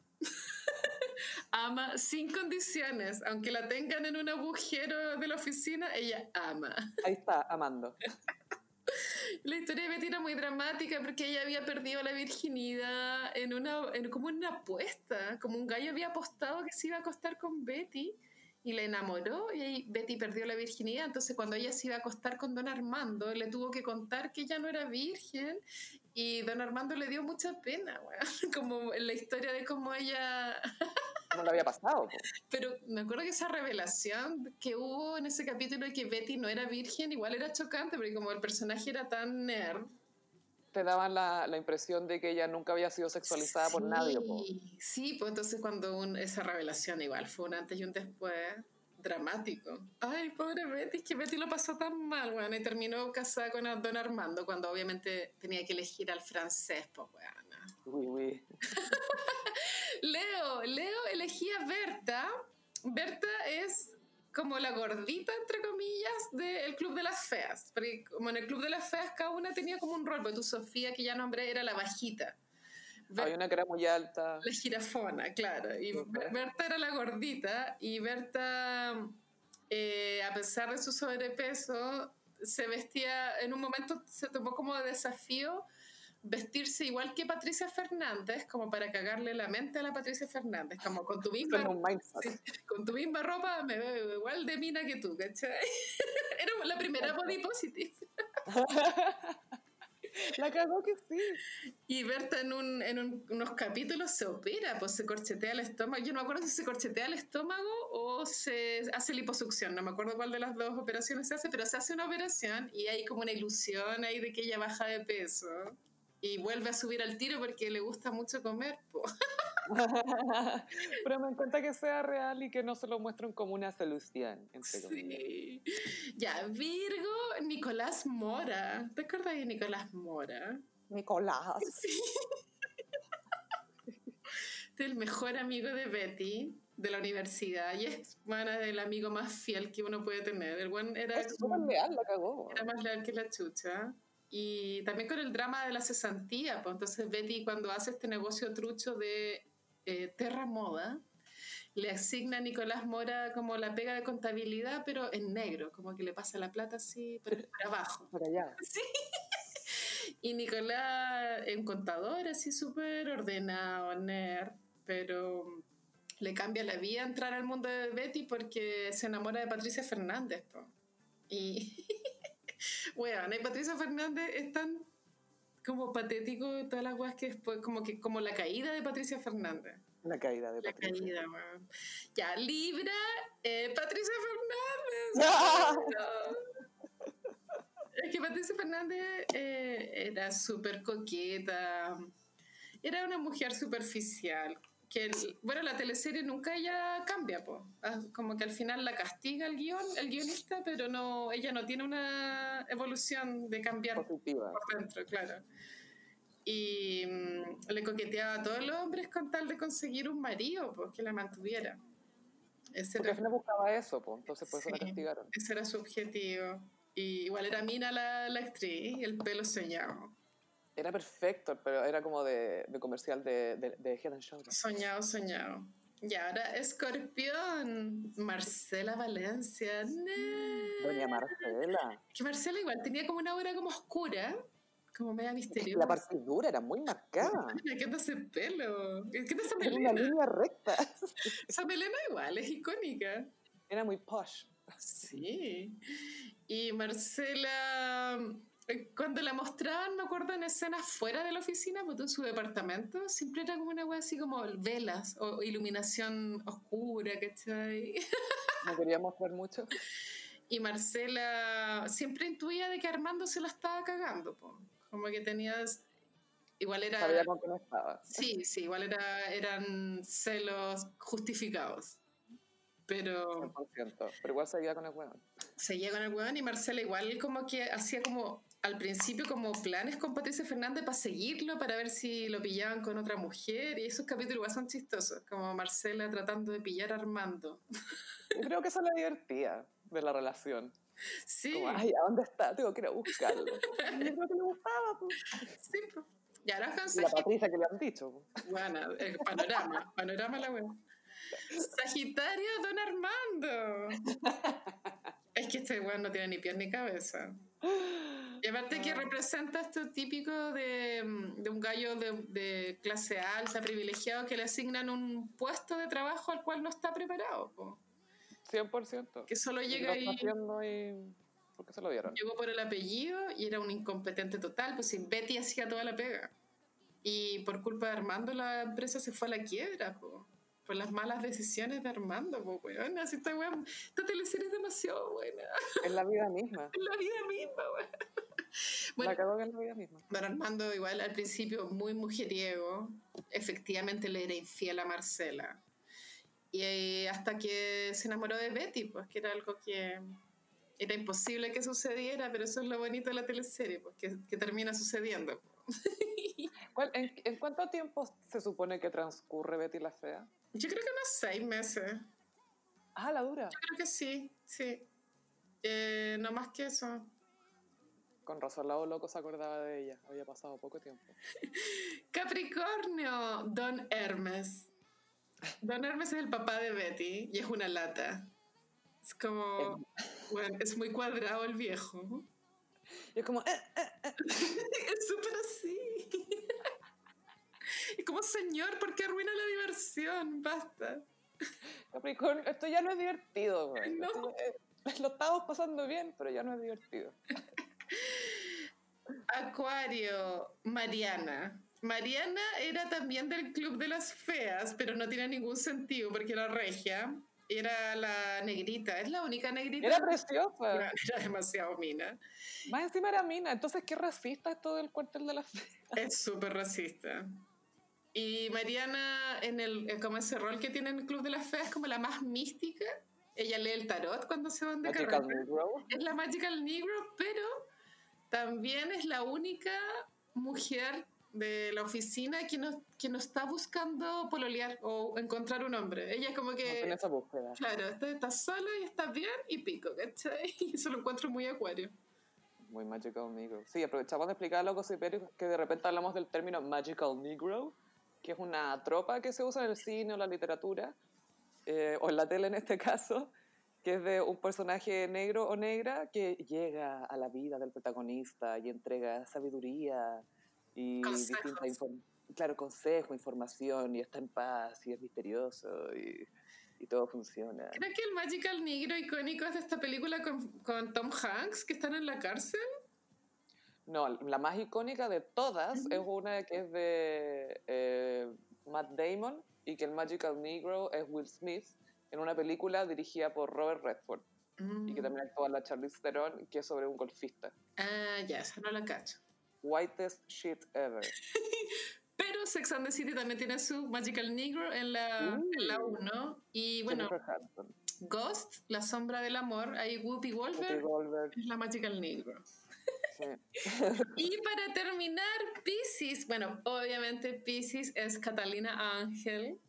Ama sin condiciones. Aunque la tengan en un agujero de la oficina, ella ama. Ahí está, amando. La historia de Betty era muy dramática porque ella había perdido la virginidad en una, en, como una apuesta, como un gallo había apostado que se iba a acostar con Betty y la enamoró y ahí Betty perdió la virginidad. Entonces cuando ella se iba a acostar con don Armando, le tuvo que contar que ella no era virgen y don Armando le dio mucha pena, como en la historia de cómo ella... no le había pasado. Pero me acuerdo que esa revelación que hubo en ese capítulo de que Betty no era virgen, igual era chocante, porque como el personaje era tan nerd, te daban la, la, impresión de que ella nunca había sido sexualizada por nadie. Sí, pues entonces cuando esa revelación igual fue un antes y un después dramático. Ay, pobre Betty, es que Betty lo pasó tan mal, bueno, y terminó casada con Don Armando cuando obviamente tenía que elegir al francés, pues bueno. Uy, uy. Leo, Leo elegía Berta. Berta es como la gordita, entre comillas, del Club de las Feas. Porque como en el Club de las Feas cada una tenía como un rol, porque tu Sofía, que ya nombré, era la bajita. Hay una que era muy alta. La girafona, claro. Y Berta era la gordita y Berta, eh, a pesar de su sobrepeso, se vestía, en un momento se tomó como desafío vestirse igual que Patricia Fernández, como para cagarle la mente a la Patricia Fernández, como con tu misma, con tu misma ropa me veo igual de mina que tú, ¿cachai? Era la primera body positive. La cagó que sí. Y Berta en, un, en unos capítulos se opera, pues se corchetea el estómago. Yo no me acuerdo si se corchetea el estómago o se hace liposucción. No me acuerdo cuál de las dos operaciones se hace, pero se hace una operación y hay como una ilusión ahí de que ella baja de peso y vuelve a subir al tiro porque le gusta mucho comer. Pero me encanta que sea real y que no se lo muestren como una solución. sí. Ya, Virgo, Nicolás Mora. ¿Te acuerdas de Nicolás Mora? Nicolás. Sí. el mejor amigo de Betty de la universidad y es bueno, el amigo más fiel que uno puede tener. El buen era, es leal, la cagó. Era más leal que la chucha. Y también con el drama de la cesantía, pues entonces Betty cuando hace este negocio trucho de eh, Terra Moda, le asigna a Nicolás Mora como la pega de contabilidad, pero en negro, como que le pasa la plata así por, abajo. Por allá. Sí. Y Nicolás, un contador así súper ordenado, nerd, pero le cambia la vida entrar al mundo de Betty porque se enamora de Patricia Fernández. pues Y Weón, y Patricia Fernández es tan como patético todas las weas que después, como que como la caída de Patricia Fernández. La caída de Patricia. La caída, weón. Ya, Libra, eh, Patricia Fernández. es que Patricia Fernández eh, era súper coqueta. Era una mujer superficial, que, bueno, la teleserie nunca ella cambia, pues. como que al final la castiga el guion, el guionista, pero no, ella no tiene una evolución de cambiar por dentro, claro. Y mm, le coqueteaba a todos los hombres con tal de conseguir un marido, pues, que la mantuviera. Ese Porque al final buscaba eso, pues, entonces por eso la castigaron. Ese era su objetivo. Y igual era Mina la, la actriz, el pelo soñado. Era perfecto, pero era como de, de comercial de, de, de Head and Shoulders. Soñado, soñado. Y ahora Escorpión, Marcela Valencia. Doña Marcela. Que Marcela igual tenía como una obra como oscura, como media misteriosa. La partidura era muy marcada. ¿Qué onda ese pelo? ¿Qué onda esa melena? Una línea recta. Esa melena igual, es icónica. Era muy posh. Sí. Y Marcela cuando la mostraban, me acuerdo en escenas fuera de la oficina, pues en su departamento, siempre era como una wea así como velas o iluminación oscura, ¿cachai? No quería mostrar mucho. Y Marcela siempre intuía de que Armando se la estaba cagando, pues. como que tenías igual era sabía con quién estaba sí sí igual era eran celos justificados pero 100%, pero igual seguía con el weón seguía con el weón y Marcela igual como que hacía como al principio como planes con Patricia Fernández para seguirlo, para ver si lo pillaban con otra mujer, y esos capítulos son chistosos, como Marcela tratando de pillar a Armando. Creo que eso la divertía de la relación. Sí. Como, ay, ¿a dónde está? Tengo que ir a buscarlo. Yo creo que le gustaba. Pues. Sí, pues. Y ahora y la Patricia que le han dicho. Bueno, el panorama, panorama la web. Sagitario, don Armando. es que este weón no tiene ni pies ni cabeza. Y aparte que ah. representa esto típico de, de un gallo de, de, clase alta, privilegiado, que le asignan un puesto de trabajo al cual no está preparado. 100%. Que solo llega ahí... Y... ¿Por qué se lo dieron? Llegó por el apellido y era un incompetente total, pues si Betty hacía toda la pega. Y por culpa de Armando la empresa se fue a la quiebra, po por las malas decisiones de Armando, pues, weón. Así esta weón, esta teleserie es demasiado buena. Es la vida misma. Es la vida misma, weón. Bueno, la en la vida misma. Bueno, Armando igual al principio muy mujeriego, efectivamente le era infiel a Marcela. Y eh, hasta que se enamoró de Betty, pues que era algo que era imposible que sucediera, pero eso es lo bonito de la teleserie, pues que, que termina sucediendo. en, ¿En cuánto tiempo se supone que transcurre Betty la Fea? Yo creo que unos seis meses. Ah, la dura. Yo creo que sí, sí. Eh, no más que eso. Con razón, lado loco se acordaba de ella. Había pasado poco tiempo. Capricornio, Don Hermes. Don Hermes es el papá de Betty y es una lata. Es como. Bueno, es muy cuadrado el viejo. Y es como. Eh, eh, es súper así. Como señor, ¿por qué arruina la diversión? Basta. Capricornio, esto ya no es divertido, güey. lo estamos pasando bien, pero ya no es divertido. Acuario, Mariana. Mariana era también del Club de las Feas, pero no tiene ningún sentido porque era regia. Era la negrita, es la única negrita. Era preciosa. Era, demasiado mina. Más encima era mina, entonces qué racista es todo el cuartel de las feas. Es súper racista. Y Mariana, en el, como ese rol que tiene en el Club de las Feas, como la más mística. Ella lee el tarot cuando se van de carrera. Es la Magical Negro, pero también es la única mujer de la oficina que no, que no está buscando pololear o encontrar un hombre. Ella es como que... esa búsqueda. Claro, está, está sola y está bien y pico, ¿cachai? Y eso lo encuentro muy acuario. Muy Magical Negro. Sí, aprovechamos de explicar a los que de repente hablamos del término Magical Negro, que es una tropa que se usa en el cine o la literatura, eh, o en la tele en este caso, que es de un personaje negro o negra que llega a la vida del protagonista y entrega sabiduría y claro, consejo, información y está en paz y es misterioso y, y todo funciona. ¿Creo que el Magical Negro icónico es de esta película con, con Tom Hanks que están en la cárcel? No, la más icónica de todas es una que es de eh, Matt Damon y que el Magical Negro es Will Smith en una película dirigida por Robert Redford y que mm. también actúa la Charlize Theron que es sobre un golfista. Ah, ya, esa no la cacho. Whitest shit ever. Pero Sex and the City también tiene su Magical Negro en la, 1. Y bueno, Ghost, La Sombra del Amor, ahí Whoopi Goldberg, es la Magical Negro. Y para terminar, Pisces, bueno, obviamente Pisces es Catalina Ángel.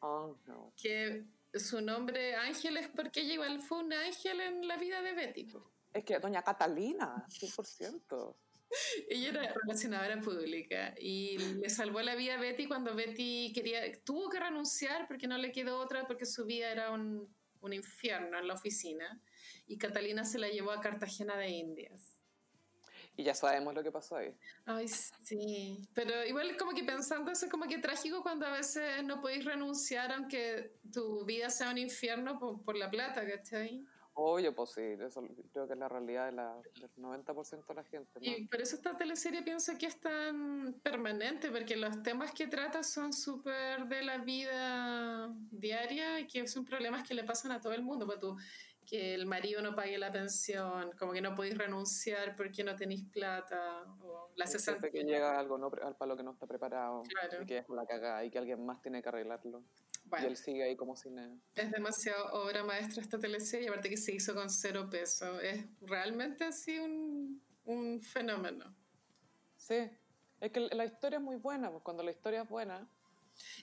Ángel. Que su nombre Ángel es porque ella igual fue un ángel en la vida de Betty. Es que doña Catalina, 100%. Ella era relacionadora pública y le salvó la vida a Betty cuando Betty quería, tuvo que renunciar porque no le quedó otra, porque su vida era un, un infierno en la oficina. Y Catalina se la llevó a Cartagena de Indias. Y ya sabemos lo que pasó ahí. Ay, sí. Pero igual como que pensando eso es como que trágico cuando a veces no podéis renunciar aunque tu vida sea un infierno por, por la plata, ¿cachai? Obvio, pues sí, eso creo que es la realidad de la, del 90% de la gente. Y por eso esta teleserie pienso que es tan permanente, porque los temas que trata son súper de la vida diaria y que son problemas que le pasan a todo el mundo. Pues tú, que el marido no pague la pensión, como que no podéis renunciar porque no tenéis plata, o la cesantía. que llega algo no, al palo que no está preparado, y que es la cagada y que alguien más tiene que arreglarlo y él sigue ahí como sin Es demasiado obra maestra esta teleserie, aparte que se hizo con cero peso. Es realmente así un, un fenómeno. Sí, es que la historia es muy buena, pues cuando la historia es buena,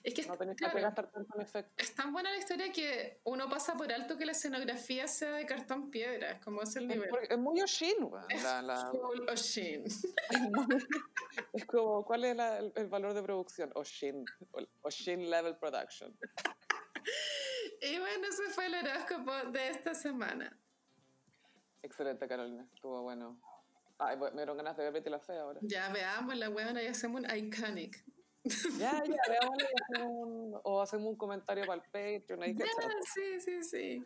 es que no tenés que gastar tanto en efecto. Es tan buena la historia que uno pasa por alto que la escenografía sea de cartón piedra, es como es el nivel. Es, muy Oshin, es la, la... Oshin. Es como, ¿cuál es la, el, valor de producción? Oshin, Oshin Level Production. Y bueno, ese fue el horóscopo de esta semana. Excelente, Carolina. Estuvo bueno. Ay, me dieron ganas de ver Betty la Fea ahora. Ya veamos la buena y hacemos un iconic. Ya, ya, hacemos un, o hacemos un comentario para el Patreon. Ahí ya, sí, sí, sí.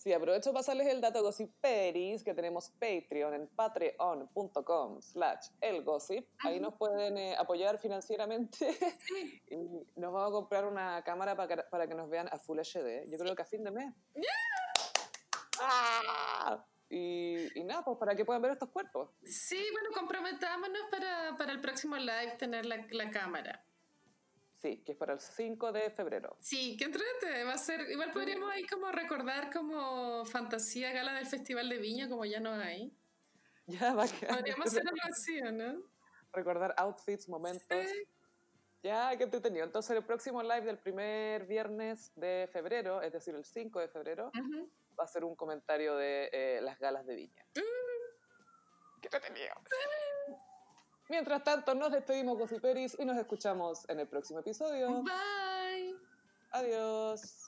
Sí, aprovecho para pasarles el dato Gossiperis, que tenemos Patreon en patreon.com slash elgossip. Ahí nos pueden eh, apoyar financieramente y nos vamos a comprar una cámara para que, para que nos vean a Full HD. Yo creo que a fin de mes. ¡Ah! Y, y, nada, pues para que puedan ver estos cuerpos. Sí, bueno, comprometámonos para, para el próximo live tener la, la cámara. Sí, que es para el 5 de febrero. Sí, que entrete, va a ser, igual podríamos ahí como recordar como fantasía gala del Festival de Viña, como ya no hay. Ya va a quedar. Podríamos hacer algo así, ¿no? Recordar outfits, momentos. Ya, qué entretenido. Entonces el próximo live del primer viernes de febrero, es decir, el 5 de febrero, va a ser un comentario de eh, las galas de Viña. ¡Qué entretenido! Mientras tanto, nos despedimos, Gossiperis, y nos escuchamos en el próximo episodio. Bye. Adiós.